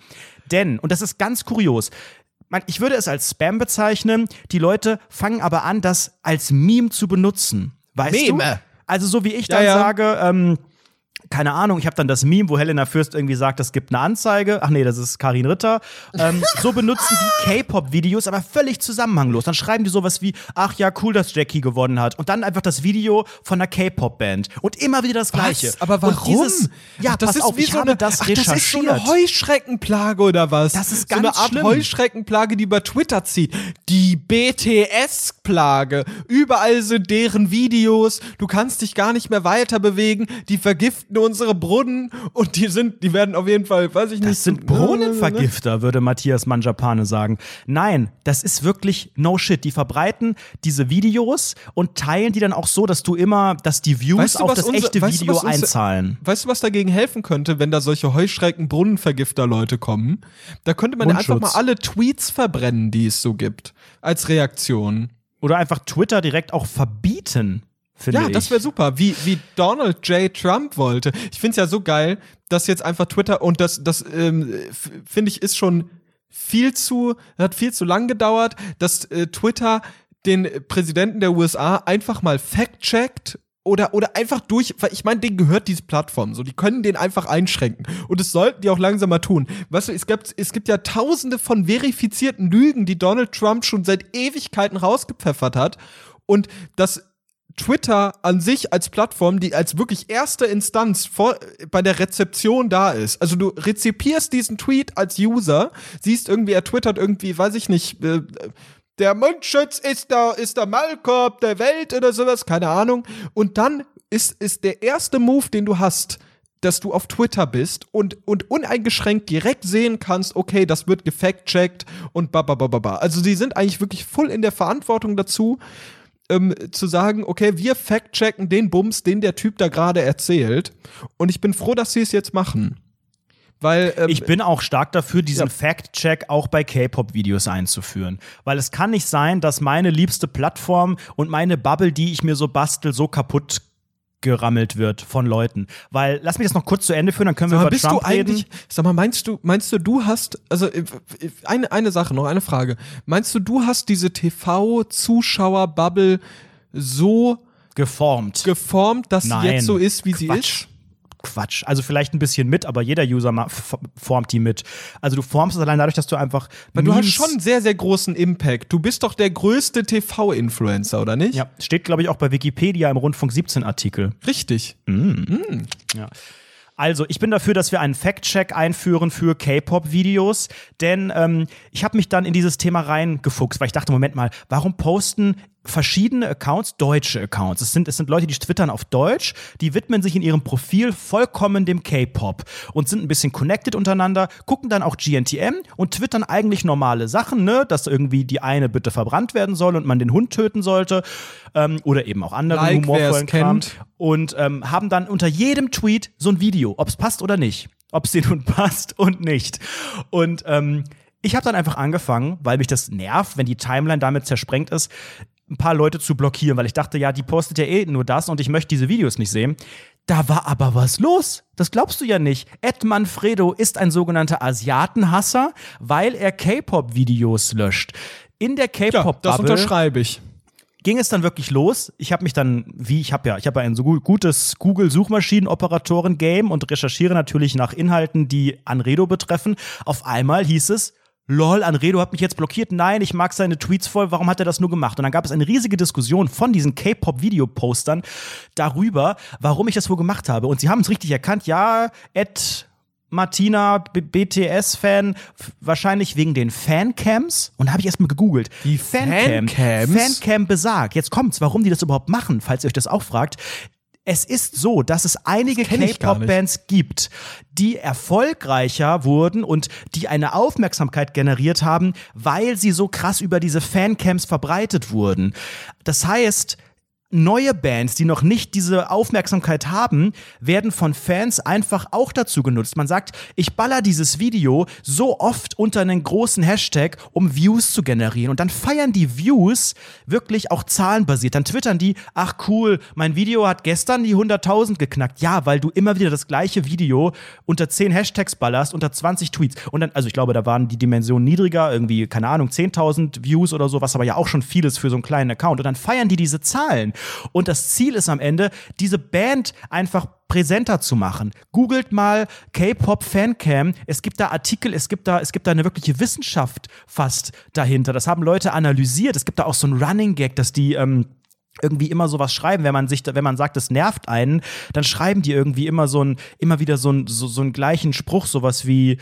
Denn, und das ist ganz kurios, man, ich würde es als Spam bezeichnen, die Leute fangen aber an, das als Meme zu benutzen. Weißt Meme. du? Also so wie ich Ja, dann ja. sage, ähm, keine Ahnung, ich habe dann das Meme, wo Helena Fürst irgendwie sagt, es gibt eine Anzeige. Ach nee, das ist Karin Ritter. Ähm, so benutzen die K-Pop-Videos, aber völlig zusammenhanglos. Dann schreiben die sowas wie, ach ja, cool, dass Jackie gewonnen hat. Und dann einfach das Video von einer K-Pop-Band. Und immer wieder das Gleiche. Was? Aber warum? Dieses, ja, ach, das ist auf, wie ich so eine, das ach, das ist so eine. Heuschreckenplage oder was? Das ist so eine ganz Art schlimm. Heuschreckenplage, die über Twitter zieht. Die BTS-Plage. Überall sind deren Videos. Du kannst dich gar nicht mehr weiter bewegen. Die vergiften unsere Brunnen und die sind, die werden auf jeden Fall, weiß ich nicht. Das sind Brunnenvergifter, würde Matthias Manjapane sagen. Nein, das ist wirklich no shit. Die verbreiten diese Videos und teilen die dann auch so, dass du immer, dass die Views Weißt du, auf das unser- echte weißt du, Video was unser- einzahlen. Weißt du, was dagegen helfen könnte, wenn da solche Heuschrecken-Brunnenvergifter-Leute kommen? Da könnte man einfach mal alle Tweets verbrennen, die es so gibt. Als Reaktion. Oder einfach Twitter direkt auch verbieten, finde Ja, ich. das wäre super. Wie, wie Donald J. Trump wollte. Ich finde es ja so geil, dass jetzt einfach Twitter und das, das ähm, finde ich, ist schon viel zu, hat viel zu lang gedauert, dass äh, Twitter den Präsidenten der USA einfach mal fact-checkt oder, oder einfach durch, weil ich meine, denen gehört diese Plattform so, die können den einfach einschränken. Und das sollten die auch langsam mal tun. Weißt du, es gibt, es gibt ja tausende von verifizierten Lügen, die Donald Trump schon seit Ewigkeiten rausgepfeffert hat. Und das Twitter an sich als Plattform, die als wirklich erste Instanz vor, bei der Rezeption da ist. Also du rezipierst diesen Tweet als User, siehst irgendwie, er twittert irgendwie, weiß ich nicht, äh, der Mundschutz ist der, ist der Maulkorb der Welt oder sowas, keine Ahnung. Und dann ist, ist der erste Move, den du hast, dass du auf Twitter bist und, und uneingeschränkt direkt sehen kannst, okay, das wird gefact-checkt und ba, ba, ba, ba, ba. Also sie sind eigentlich wirklich voll in der Verantwortung dazu, ähm, zu sagen, okay, wir fact-checken den Bums, den der Typ da gerade erzählt. Und ich bin froh, dass sie es jetzt machen. Weil, ähm, Ich bin auch stark dafür, diesen Ja. Fact-Check auch bei K-Pop-Videos einzuführen. Weil es kann nicht sein, dass meine liebste Plattform und meine Bubble, die ich mir so bastel, so kaputt gerammelt wird von Leuten. Weil, lass mich das noch kurz zu Ende führen, dann können wir mal, über bist Trump du eigentlich, reden. sag mal, meinst du, meinst du, du hast, also äh, äh, eine, eine Sache, noch eine Frage. Meinst du, du hast diese TV-Zuschauer-Bubble so Geformt. geformt, dass sie Nein. jetzt so ist, wie sie Quatsch. ist? Quatsch. Also vielleicht ein bisschen mit, aber jeder User formt die mit. Also du formst es allein dadurch, dass du einfach. Weil du hast schon einen sehr, sehr großen Impact. Du bist doch der größte TV-Influencer, oder nicht? Ja, steht, glaube ich, auch bei Wikipedia im Rundfunk 17 Artikel. Richtig. Ja. Also, ich bin dafür, dass wir einen Fact-Check einführen für K-Pop-Videos, denn ähm, ich habe mich dann in dieses Thema reingefuchst, weil ich dachte, Moment mal, warum posten verschiedene Accounts deutsche Accounts? Es sind, es sind Leute, die twittern auf Deutsch, die widmen sich in ihrem Profil vollkommen dem K-Pop und sind ein bisschen connected untereinander, gucken dann auch GNTM und twittern eigentlich normale Sachen, ne, dass irgendwie die eine bitte verbrannt werden soll und man den Hund töten sollte ähm, oder eben auch andere Like, humorvollen Kram kennt. und ähm, haben dann unter jedem Tweet so ein Video, ob es passt oder nicht. Ob es dir nun passt und nicht. Und ähm, ich habe dann einfach angefangen, weil mich das nervt, wenn die Timeline damit zersprengt ist, ein paar Leute zu blockieren, weil ich dachte, ja, die postet ja eh nur das und ich möchte diese Videos nicht sehen. Da war aber was los. Das glaubst du ja nicht. Ed Manfredo ist ein sogenannter Asiatenhasser, weil er K-Pop-Videos löscht. In der Ja, das K-Pop-Bubble unterschreibe ich. ging es dann wirklich los. Ich habe mich dann, wie ich habe ja, ich habe ja ein so gu- gutes Google-Suchmaschinenoperatoren-Game und recherchiere natürlich nach Inhalten, die Anredo betreffen. Auf einmal hieß es, lol, Anredo hat mich jetzt blockiert. Nein, ich mag seine Tweets voll. Warum hat er das nur gemacht? Und dann gab es eine riesige Diskussion von diesen K-Pop-Videopostern darüber, warum ich das wohl gemacht habe. Und sie haben es richtig erkannt. Ja, Ed Martina, BTS-Fan, wahrscheinlich wegen den Fancams. Und da habe ich erstmal gegoogelt. Die Fancam. Fancams? Fancam besagt. Jetzt kommt's, warum die das überhaupt machen, falls ihr euch das auch fragt. Es ist so, dass es einige. K-Pop-Bands gibt, die erfolgreicher wurden und die eine Aufmerksamkeit generiert haben, weil sie so krass über diese Fancams verbreitet wurden. Das heißt, neue Bands, die noch nicht diese Aufmerksamkeit haben, werden von Fans einfach auch dazu genutzt. Man sagt, ich baller dieses Video so oft unter einen großen Hashtag, um Views zu generieren. Und dann feiern die Views wirklich auch zahlenbasiert. Dann twittern die, ach cool, mein Video hat gestern die 100.000 geknackt. Ja, weil du immer wieder das gleiche Video unter 10 Hashtags ballerst, unter 20 Tweets. Und dann, also ich glaube, da waren die Dimensionen niedriger, irgendwie, keine Ahnung, 10.000 Views oder so, was aber ja auch schon viel ist für so einen kleinen Account. Und dann feiern die diese Zahlen. Und das Ziel ist am Ende, diese Band einfach präsenter zu machen. Googelt mal K-Pop Fancam. Es gibt da Artikel, es gibt da, es gibt da eine wirkliche Wissenschaft fast dahinter. Das haben Leute analysiert. Es gibt da auch so ein Running Gag, dass die ähm, irgendwie immer sowas schreiben, wenn man sich, wenn man sagt, es nervt einen, dann schreiben die irgendwie immer so ein, immer wieder so, ein, so, so einen gleichen Spruch, sowas wie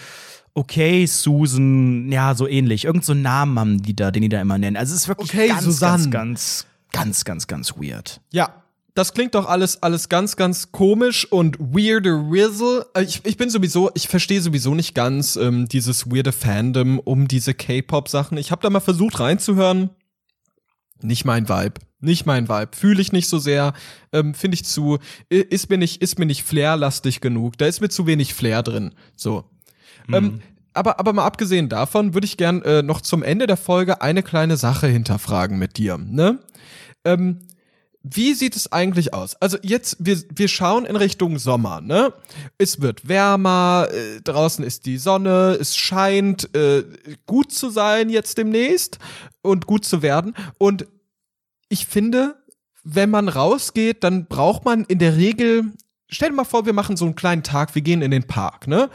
Okay, Susan, ja, so ähnlich. Irgend so einen Namen haben die da, den die da immer nennen. Also es ist wirklich Okay, ganz, Susanne. ganz, ganz, ganz, ganz, ganz weird. Ja, das klingt doch alles, alles ganz, ganz komisch und weirde Rizzle. Äh, Ich, ich bin sowieso, ich verstehe sowieso nicht ganz ähm, dieses weirde Fandom um diese K-Pop-Sachen. Ich habe da mal versucht reinzuhören. Nicht mein Vibe. Nicht mein Vibe. Fühle ich nicht so sehr. Ähm, Finde ich zu, ist mir nicht, ist mir nicht flairlastig genug. Da ist mir zu wenig Flair drin. So. Ähm, aber, aber mal abgesehen davon würde ich gern äh, noch zum Ende der Folge eine kleine Sache hinterfragen mit dir. Ne? Ähm, wie sieht es eigentlich aus? Also jetzt, wir, wir schauen in Richtung Sommer, ne? Es wird wärmer, äh, draußen ist die Sonne, es scheint äh, gut zu sein jetzt demnächst und gut zu werden. Und ich finde, wenn man rausgeht, dann braucht man in der Regel, stell dir mal vor, wir machen so einen kleinen Tag, wir gehen in den Park, ne?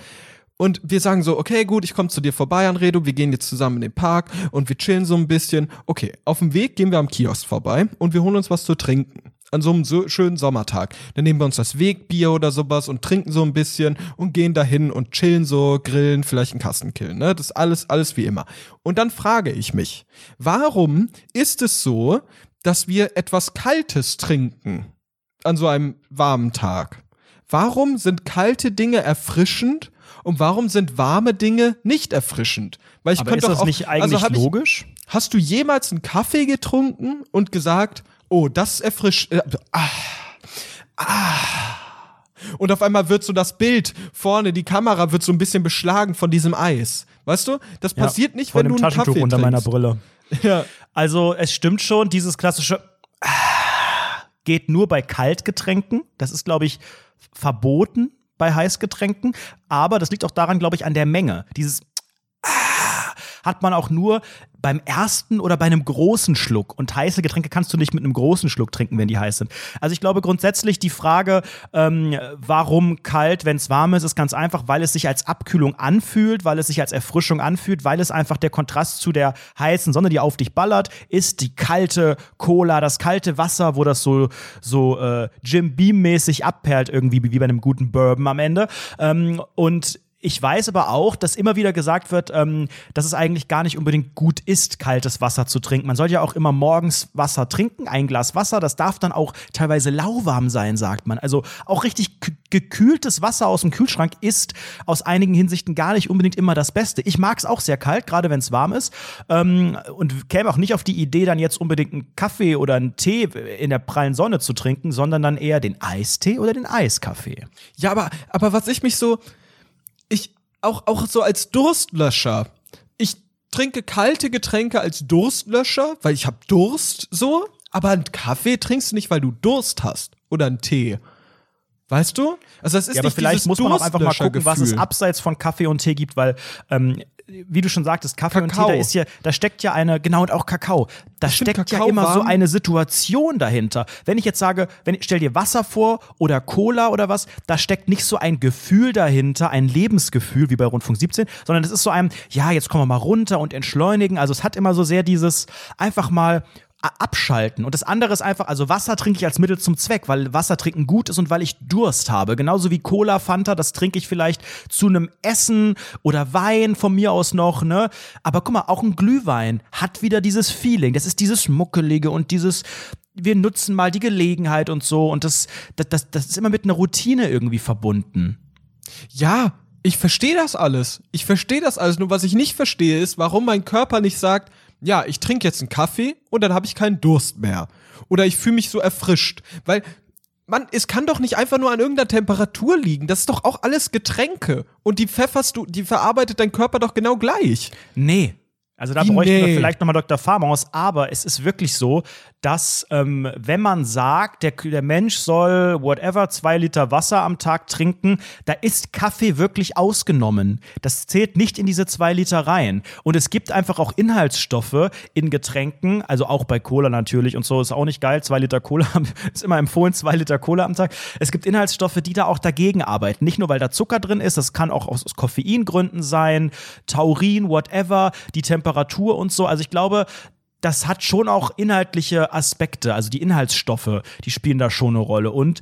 Und wir sagen so, okay, gut, ich komme zu dir vorbei, Anredo, wir gehen jetzt zusammen in den Park und wir chillen so ein bisschen. Okay, auf dem Weg gehen wir am Kiosk vorbei und wir holen uns was zu trinken. An so einem so schönen Sommertag. Dann nehmen wir uns das Wegbier oder sowas und trinken so ein bisschen und gehen dahin und chillen so, grillen, vielleicht einen Kassenkill, ne? Das ist alles, alles wie immer. Und dann frage ich mich, warum ist es so, dass wir etwas Kaltes trinken an so einem warmen Tag? Warum sind kalte Dinge erfrischend und warum sind warme Dinge nicht erfrischend? Weil ich Aber könnte ist das auch, nicht eigentlich also hab ich, logisch? Hast du jemals einen Kaffee getrunken und gesagt, oh, das erfrischt, äh, ah, ah. Und auf einmal wird so das Bild vorne, die Kamera wird so ein bisschen beschlagen von diesem Eis. Weißt du? Das Ja, passiert nicht, wenn du einen Taschentuch Kaffee unter trinkst. meiner Brille. Ja. Also es stimmt schon, dieses klassische ah, geht nur bei Kaltgetränken. Das ist, glaube ich, verboten bei Heißgetränken. Aber das liegt auch daran, glaube ich, an der Menge. Dieses hat man auch nur beim ersten oder bei einem großen Schluck. Und heiße Getränke kannst du nicht mit einem großen Schluck trinken, wenn die heiß sind. Also ich glaube grundsätzlich die Frage, ähm, warum kalt, wenn es warm ist, ist ganz einfach, weil es sich als Abkühlung anfühlt, weil es sich als Erfrischung anfühlt, weil es einfach der Kontrast zu der heißen Sonne, die auf dich ballert, ist die kalte Cola, das kalte Wasser, wo das so, so äh, Jim Beam-mäßig abperlt, irgendwie wie bei einem guten Bourbon am Ende. Ähm, und ich weiß aber auch, dass immer wieder gesagt wird, ähm, dass es eigentlich gar nicht unbedingt gut ist, kaltes Wasser zu trinken. Man soll ja auch immer morgens Wasser trinken, ein Glas Wasser. Das darf dann auch teilweise lauwarm sein, sagt man. Also auch richtig gekühltes Wasser aus dem Kühlschrank ist aus einigen Hinsichten gar nicht unbedingt immer das Beste. Ich mag es auch sehr kalt, gerade wenn es warm ist. Ähm, und käme auch nicht auf die Idee, dann jetzt unbedingt einen Kaffee oder einen Tee in der prallen Sonne zu trinken, sondern dann eher den Eistee oder den Eiskaffee. Ja, aber, aber was ich mich so, auch, auch so als Durstlöscher, ich trinke kalte Getränke als Durstlöscher, weil ich habe Durst, so, aber einen Kaffee trinkst du nicht, weil du Durst hast. Oder einen Tee. Weißt du? Also das ist Ja, aber vielleicht muss man auch einfach mal gucken, was es abseits von Kaffee und Tee gibt, weil, ähm, wie du schon sagtest, Kaffee und Kakao. Tee, da ist ja, da steckt ja eine, genau, und auch Kakao. Da Ich steckt Kakao ja immer so warm. eine Situation dahinter. Wenn ich jetzt sage, wenn, stell dir Wasser vor oder Cola oder was, da steckt nicht so ein Gefühl dahinter, ein Lebensgefühl wie bei Rundfunk 17, sondern es ist so ein, ja, jetzt kommen wir mal runter und entschleunigen. Also es hat immer so sehr dieses, einfach mal abschalten. Und das andere ist einfach, also Wasser trinke ich als Mittel zum Zweck, weil Wasser trinken gut ist und weil ich Durst habe. Genauso wie Cola, Fanta, das trinke ich vielleicht zu einem Essen oder Wein von mir aus noch, ne? Aber guck mal, auch ein Glühwein hat wieder dieses Feeling. Das ist dieses Muckelige und dieses, wir nutzen mal die Gelegenheit und so. Und das, das, das, das ist immer mit einer Routine irgendwie verbunden. Ja, ich verstehe das alles. Ich verstehe das alles. Nur was ich nicht verstehe, ist, warum mein Körper nicht sagt, ja, ich trinke jetzt einen Kaffee und dann habe ich keinen Durst mehr. Oder ich fühle mich so erfrischt. Weil, Mann, es kann doch nicht einfach nur an irgendeiner Temperatur liegen. Das ist doch auch alles Getränke. Und die pfefferst du, die verarbeitet dein Körper doch genau gleich. Nee. Also da bräuchten wir nee. vielleicht nochmal Dr. Farmaus, aber es ist wirklich so, dass ähm, wenn man sagt, der, der Mensch soll whatever zwei Liter Wasser am Tag trinken, da ist Kaffee wirklich ausgenommen. Das zählt nicht in diese zwei Liter rein. Und es gibt einfach auch Inhaltsstoffe in Getränken, also auch bei Cola natürlich und so ist auch nicht geil. Zwei Liter Cola ist immer empfohlen, zwei Liter Cola am Tag. Es gibt Inhaltsstoffe, die da auch dagegen arbeiten. Nicht nur, weil da Zucker drin ist, das kann auch aus aus Koffeingründen sein, Taurin, whatever, die Temperatur und so. Also ich glaube, das hat schon auch inhaltliche Aspekte, also die Inhaltsstoffe, die spielen da schon eine Rolle. Und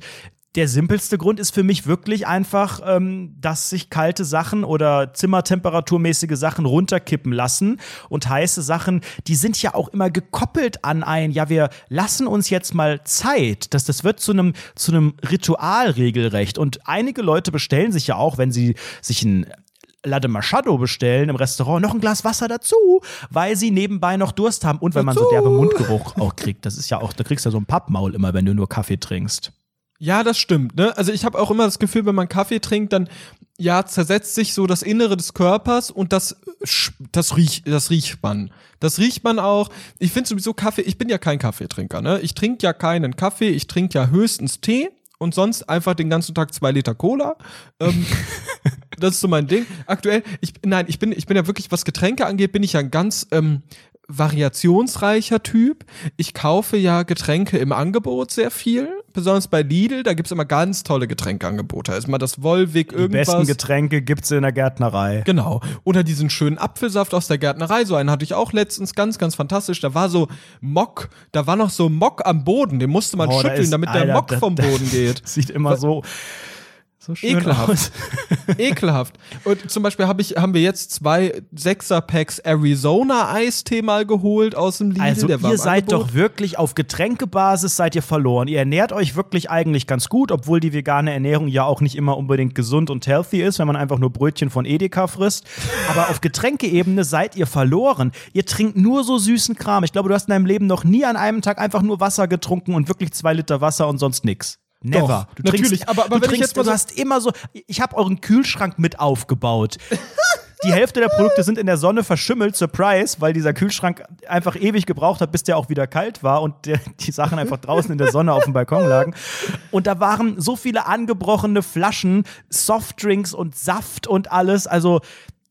der simpelste Grund ist für mich wirklich einfach, ähm, dass sich kalte Sachen oder zimmertemperaturmäßige Sachen runterkippen lassen. Und heiße Sachen, die sind ja auch immer gekoppelt an ein, ja, wir lassen uns jetzt mal Zeit. Das, das wird zu einem, zu einem Ritual regelrecht. Und einige Leute bestellen sich ja auch, wenn sie sich ein Latte Machado bestellen im Restaurant, noch ein Glas Wasser dazu, weil sie nebenbei noch Durst haben und wenn man so derbe Mundgeruch auch kriegt. Das ist ja auch, da kriegst du ja so ein Pappmaul immer, wenn du nur Kaffee trinkst. Ja, das stimmt. Ne? Also ich habe auch immer das Gefühl, wenn man Kaffee trinkt, dann ja zersetzt sich so das Innere des Körpers und das das riecht das riecht man. Das riecht man auch. Ich finde sowieso Kaffee. Ich bin ja kein Kaffeetrinker. Ne? Ich trinke ja keinen Kaffee. Ich trinke ja höchstens Tee und sonst einfach den ganzen Tag zwei Liter Cola. Ähm, das ist so mein Ding. Aktuell, ich nein, ich bin ich bin ja wirklich was Getränke angeht, bin ich ja ein ganz ähm, variationsreicher Typ. Ich kaufe ja Getränke im Angebot sehr viel, besonders bei Lidl, da gibt's immer ganz tolle Getränkeangebote. Da ist mal das Wolwig Die besten irgendwas. Getränke gibt's in der Gärtnerei. Genau. Oder diesen schönen Apfelsaft aus der Gärtnerei. So einen hatte ich auch letztens. Ganz, ganz fantastisch. Da war so Mock. Da war noch so Mock am Boden. Den musste man Oh, schütteln, ist- damit der Alter, Mock da- vom Boden geht. Sieht immer so, so schön Ekelhaft. aus. Ekelhaft. Und zum Beispiel hab ich, haben wir jetzt zwei Sechser-Packs Arizona-Eistee mal geholt aus dem Lidl. Also ihr seid Angebot. doch wirklich auf Getränkebasis seid ihr verloren. Ihr ernährt euch wirklich eigentlich ganz gut, obwohl die vegane Ernährung ja auch nicht immer unbedingt gesund und healthy ist, wenn man einfach nur Brötchen von Edeka frisst. Aber auf Getränkeebene seid ihr verloren. Ihr trinkt nur so süßen Kram. Ich glaube, du hast in deinem Leben noch nie an einem Tag einfach nur Wasser getrunken und wirklich zwei Liter Wasser und sonst nix. Never. Doch, natürlich, aber- aber du wenn ich trinkst, du so- hast immer so. Ich habe euren Kühlschrank mit aufgebaut. Die Hälfte der Produkte sind in der Sonne verschimmelt, Surprise, weil dieser Kühlschrank einfach ewig gebraucht hat, bis der auch wieder kalt war und die Sachen einfach draußen in der Sonne auf dem Balkon lagen. Und da waren so viele angebrochene Flaschen, Softdrinks und Saft und alles. Also,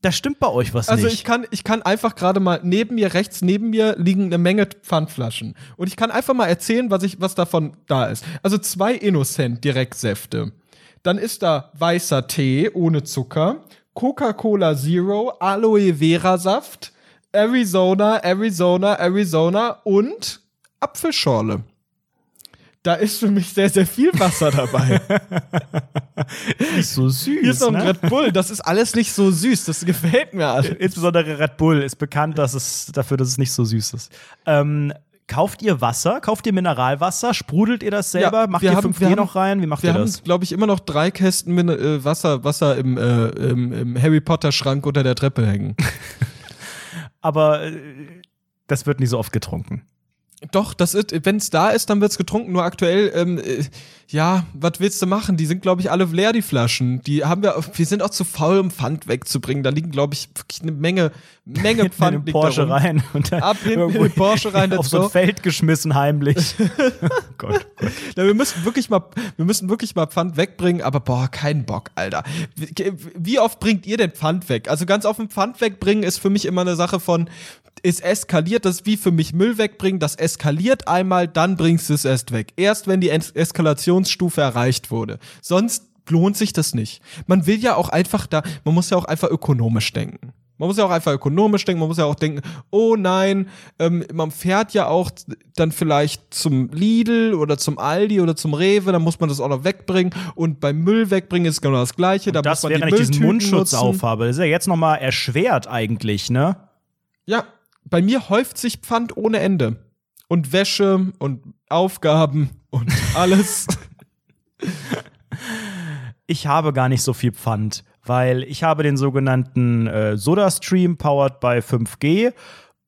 da stimmt bei euch was Also nicht. ich kann, ich kann einfach gerade mal neben mir, rechts neben mir liegen eine Menge Pfandflaschen. Und ich kann einfach mal erzählen, was ich, was davon da ist. Also zwei Innocent Direktsäfte. Dann ist da weißer Tee ohne Zucker, Coca-Cola Zero, Aloe Vera Saft, Arizona, Arizona, Arizona und Apfelschorle. Da ist für mich sehr, sehr viel Wasser dabei. nicht so süß. Hier ist noch ein ne? Red Bull. Das ist alles nicht so süß. Das gefällt mir alles. Insbesondere Red Bull ist bekannt dass es, dafür, dass es nicht so süß ist. Ähm, kauft ihr Wasser? Kauft ihr Mineralwasser? Sprudelt ihr das selber? Ja, Macht wir ihr haben- 5G wir haben- noch rein? Wie macht Wir ihr haben, das? glaube ich, immer noch drei Kästen Min äh, Wasser, Wasser im, äh, im, im Harry Potter Schrank unter der Treppe hängen. Aber äh, das wird nicht so oft getrunken. Doch, das ist, wenn es da ist, dann wird's getrunken. Nur aktuell, ähm, äh, ja, was willst du machen? Die sind, glaube ich, alle leer, die Flaschen. Die haben wir, wir sind auch zu faul, um Pfand wegzubringen. Da liegen, glaube ich, wirklich eine Menge, Menge Hinten in Pfand den Porsche rein und dann Ab hinten in den Porsche rein, auf so ein. Feld geschmissen heimlich. Gott, Gott. Ja, wir müssen wirklich mal, wir müssen wirklich mal Pfand wegbringen, aber boah, kein Bock, Alter. Wie, oft bringt ihr denn Pfand weg? Also ganz offen, Pfand wegbringen ist für mich immer eine Sache von, es eskaliert, das ist wie für mich Müll wegbringen, das eskaliert einmal, dann bringst du es erst weg. Erst wenn die Es Eskalationsstufe erreicht wurde. Sonst lohnt sich das nicht. Man will ja auch einfach da, man muss ja auch einfach ökonomisch denken. Man muss ja auch einfach ökonomisch denken, man muss ja auch denken, oh nein, ähm, man fährt ja auch dann vielleicht zum Lidl oder zum Aldi oder zum Rewe, dann muss man das auch noch wegbringen und beim Müll wegbringen ist genau das gleiche, da Das muss man die während ich diesen Mundschutz nutzen. aufhabe. Das ist ja jetzt nochmal erschwert eigentlich, ne? Ja, bei mir häuft sich Pfand ohne Ende. Und Wäsche und Aufgaben und alles. Ich habe gar nicht so viel Pfand, weil ich habe den sogenannten äh, SodaStream powered by 5G.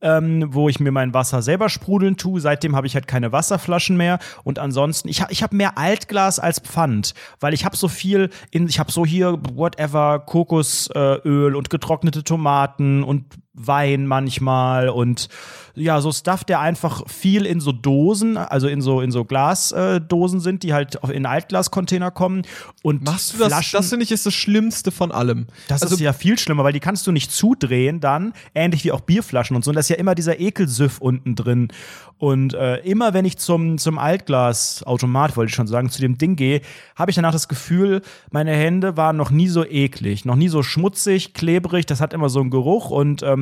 Ähm, wo ich mir mein Wasser selber sprudeln tue. Seitdem habe ich halt keine Wasserflaschen mehr. Und ansonsten, ich, ha ich habe mehr Altglas als Pfand, weil ich habe so viel, in, ich habe so hier, whatever, Kokosöl und getrocknete Tomaten und Wein manchmal und ja, so Stuff, der einfach viel in so Dosen, also in so, in so Glasdosen äh, sind, die halt in Altglascontainer kommen. Und Machst du das? Flaschen, Das finde ich ist das Schlimmste von allem. das also, ist ja viel schlimmer, weil die kannst du nicht zudrehen dann, ähnlich wie auch Bierflaschen und so. Und da ist ja immer dieser Ekelsüff unten drin. Und äh, immer wenn ich zum, zum Altglasautomat, wollte ich schon sagen, zu dem Ding gehe, habe ich danach das Gefühl, meine Hände waren noch nie so eklig, noch nie so schmutzig, klebrig. Das hat immer so einen Geruch und ähm,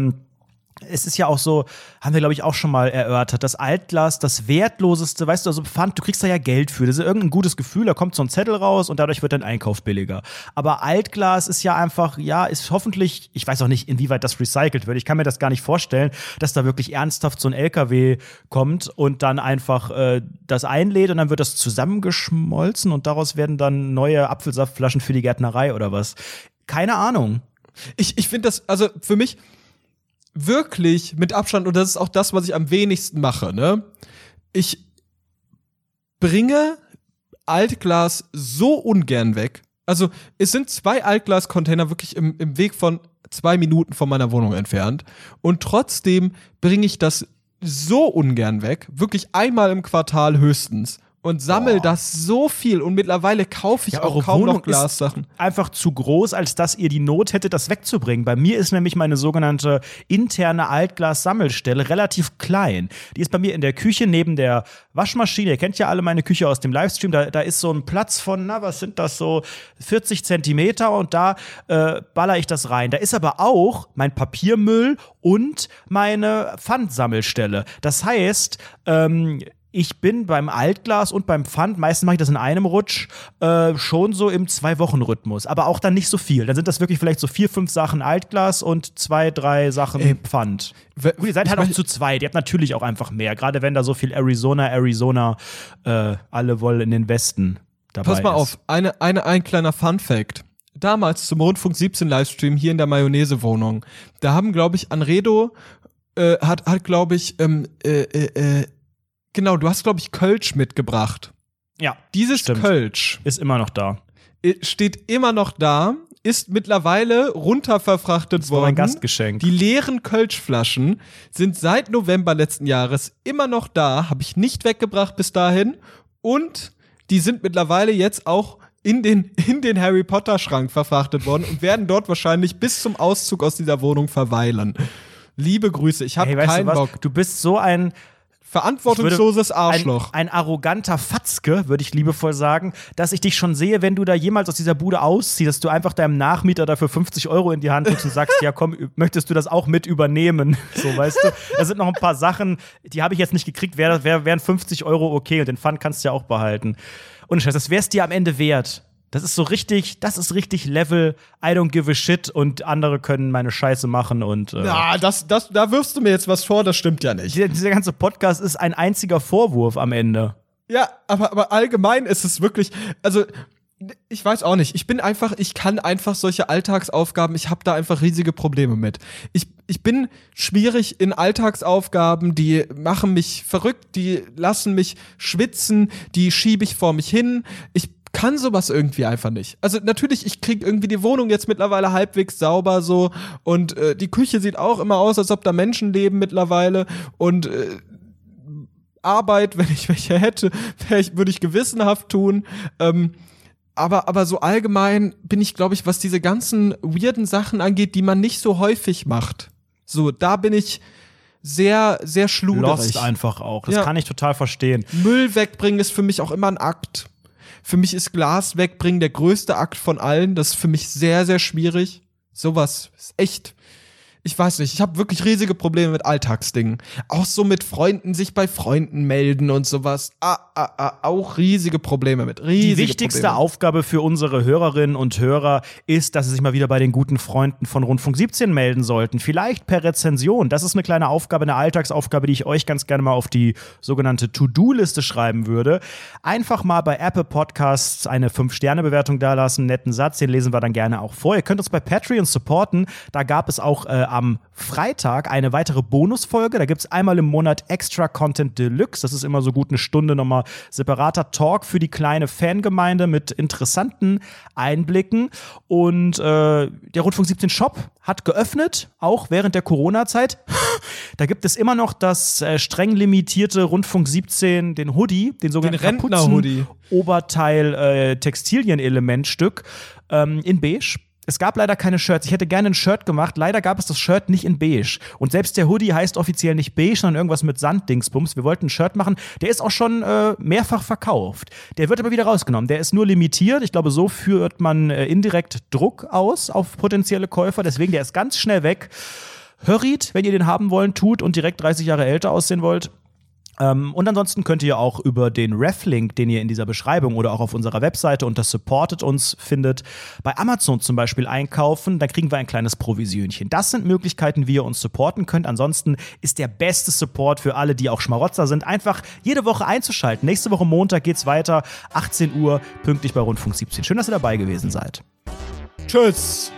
es ist ja auch so, haben wir glaube ich auch schon mal erörtert, das Altglas, das wertloseste, weißt du, also Pfand, du kriegst da ja Geld für. Das ist irgendein gutes Gefühl, da kommt so ein Zettel raus und dadurch wird dein Einkauf billiger. Aber Altglas ist ja einfach, ja, ist hoffentlich, ich weiß auch nicht, inwieweit das recycelt wird. Ich kann mir das gar nicht vorstellen, dass da wirklich ernsthaft so ein LKW kommt und dann einfach äh, das einlädt und dann wird das zusammengeschmolzen und daraus werden dann neue Apfelsaftflaschen für die Gärtnerei oder was. Keine Ahnung. ich, ich finde das, also für mich wirklich mit Abstand, und das ist auch das, was ich am wenigsten mache, ne? Ich bringe Altglas so ungern weg. Also, es sind zwei Altglas-Container wirklich im, im Weg von zwei Minuten von meiner Wohnung entfernt. Und trotzdem bringe ich das so ungern weg. Wirklich einmal im Quartal höchstens. Und sammel das so viel. Und mittlerweile kaufe ich Ja, auch kaum Wohnung noch Glassachen. einfach zu groß, als dass ihr die Not hättet, das wegzubringen. Bei mir ist nämlich meine sogenannte interne Altglas-Sammelstelle relativ klein. Die ist bei mir in der Küche neben der Waschmaschine. Ihr kennt ja alle meine Küche aus dem Livestream. Da, da ist so ein Platz von, na, was sind das so, 40 Zentimeter und da äh, baller ich das rein. Da ist aber auch mein Papiermüll und meine Pfandsammelstelle. Das heißt, ähm, ich bin beim Altglas und beim Pfand, meistens mache ich das in einem Rutsch, äh, schon so im Zwei-Wochen-Rhythmus. Aber auch dann nicht so viel. Dann sind das wirklich vielleicht so vier, fünf Sachen Altglas und zwei, drei Sachen Ey, Pfand. Gut, ihr seid halt auch zu zweit. Ihr habt natürlich auch einfach mehr. Gerade wenn da so viel Arizona, Arizona, äh, alle wollen in den Westen dabei Pass mal ist. auf, eine, eine, ein kleiner Fun Fact. Damals zum Rundfunk 17 Livestream hier in der Mayonnaise-Wohnung, da haben, glaube ich, Anredo äh, hat, hat glaube ich, ähm, äh, äh, äh, genau, du hast, glaube ich, Kölsch mitgebracht. Ja, Dieses Stimmt. Kölsch ist immer noch da. steht immer noch da, ist mittlerweile runterverfrachtet Das war worden. mein Gastgeschenk. Die leeren Kölschflaschen sind seit November letzten Jahres immer noch da, habe ich nicht weggebracht bis dahin und die sind mittlerweile jetzt auch in den, in den Harry Potter Schrank verfrachtet worden und werden dort wahrscheinlich bis zum Auszug aus dieser Wohnung verweilen. Liebe Grüße, ich habe Hey, keinen? Bock. Du bist so ein Verantwortungsloses Arschloch. Ein, ein arroganter Fatzke, würde ich liebevoll sagen, dass ich dich schon sehe, wenn du da jemals aus dieser Bude ausziehst, dass du einfach deinem Nachmieter dafür 50 Euro in die Hand drückst und sagst, ja komm, möchtest du das auch mit übernehmen? So, weißt du? Da sind noch ein paar Sachen, die habe ich jetzt nicht gekriegt, wär, wär, wären 50 Euro okay und den Pfand kannst du ja auch behalten. Und Scheiß, das wär's dir am Ende wert. Das ist so richtig, das ist richtig Level, I don't give a shit und andere können meine Scheiße machen und äh, Ja, das, das, da wirfst du mir jetzt was vor, das stimmt ja nicht. dieser, dieser ganze Podcast ist ein einziger Vorwurf am Ende. Ja, aber, aber allgemein ist es wirklich, also ich weiß auch nicht, ich bin einfach, ich kann einfach solche Alltagsaufgaben, ich habe da einfach riesige Probleme mit. Ich, ich bin schwierig in Alltagsaufgaben, die machen mich verrückt, die lassen mich schwitzen, die schiebe ich vor mich hin. Ich kann sowas irgendwie einfach nicht. Also natürlich, ich krieg irgendwie die Wohnung jetzt mittlerweile halbwegs sauber so und äh, die Küche sieht auch immer aus, als ob da Menschen leben mittlerweile und äh, Arbeit, wenn ich welche hätte, ich, würde ich gewissenhaft tun. Ähm, aber, aber so allgemein bin ich, glaube ich, was diese ganzen weirden Sachen angeht, die man nicht so häufig macht. So, da bin ich sehr, sehr schluderig. Lost einfach auch. Das Ja. kann ich total verstehen. Müll wegbringen ist für mich auch immer ein Akt. Für mich ist Glas wegbringen der größte Akt von allen. Das ist für mich sehr, sehr schwierig. Sowas ist echt. Ich weiß nicht, ich habe wirklich riesige Probleme mit Alltagsdingen. Auch so mit Freunden, sich bei Freunden melden und sowas. Ah, ah, ah, auch riesige Probleme mit. Riesige Die wichtigste Probleme. Aufgabe für unsere Hörerinnen und Hörer ist, dass sie sich mal wieder bei den guten Freunden von Rundfunk 17 melden sollten. Vielleicht per Rezension. Das ist eine kleine Aufgabe, eine Alltagsaufgabe, die ich euch ganz gerne mal auf die sogenannte To-Do-Liste schreiben würde. Einfach mal bei Apple Podcasts eine 5-Sterne-Bewertung dalassen, netten Satz, den lesen wir dann gerne auch vor. Ihr könnt uns bei Patreon supporten. Da gab es auch äh, am Freitag eine weitere Bonusfolge. Da gibt es einmal im Monat Extra Content Deluxe. Das ist immer so gut eine Stunde nochmal separater Talk für die kleine Fangemeinde mit interessanten Einblicken. Und äh, der Rundfunk 17 Shop hat geöffnet, auch während der Corona-Zeit. da gibt es immer noch das äh, streng limitierte Rundfunk 17, den Hoodie, den sogenannten Rentner-Hoodie. Oberteil äh, Textilien-Elementstück ähm, in beige. Es gab leider keine Shirts. Ich hätte gerne ein Shirt gemacht. Leider gab es das Shirt nicht in beige. Und selbst der Hoodie heißt offiziell nicht beige, sondern irgendwas mit Sanddingsbums. Wir wollten ein Shirt machen. Der ist auch schon äh, mehrfach verkauft. Der wird aber wieder rausgenommen. Der ist nur limitiert. Ich glaube, so führt man äh, indirekt Druck aus auf potenzielle Käufer. Deswegen, der ist ganz schnell weg. Hurried, wenn ihr den haben wollt, tut und direkt 30 Jahre älter aussehen wollt. Ähm, und ansonsten könnt ihr auch über den Reflink, den ihr in dieser Beschreibung oder auch auf unserer Webseite unter Supportet uns findet, bei Amazon zum Beispiel einkaufen. Da kriegen wir ein kleines Provisionchen. Das sind Möglichkeiten, wie ihr uns supporten könnt. Ansonsten ist der beste Support für alle, die auch Schmarotzer sind, einfach jede Woche einzuschalten. Nächste Woche Montag geht's weiter, 18 Uhr, pünktlich bei Rundfunk 17. Schön, dass ihr dabei gewesen seid. Tschüss.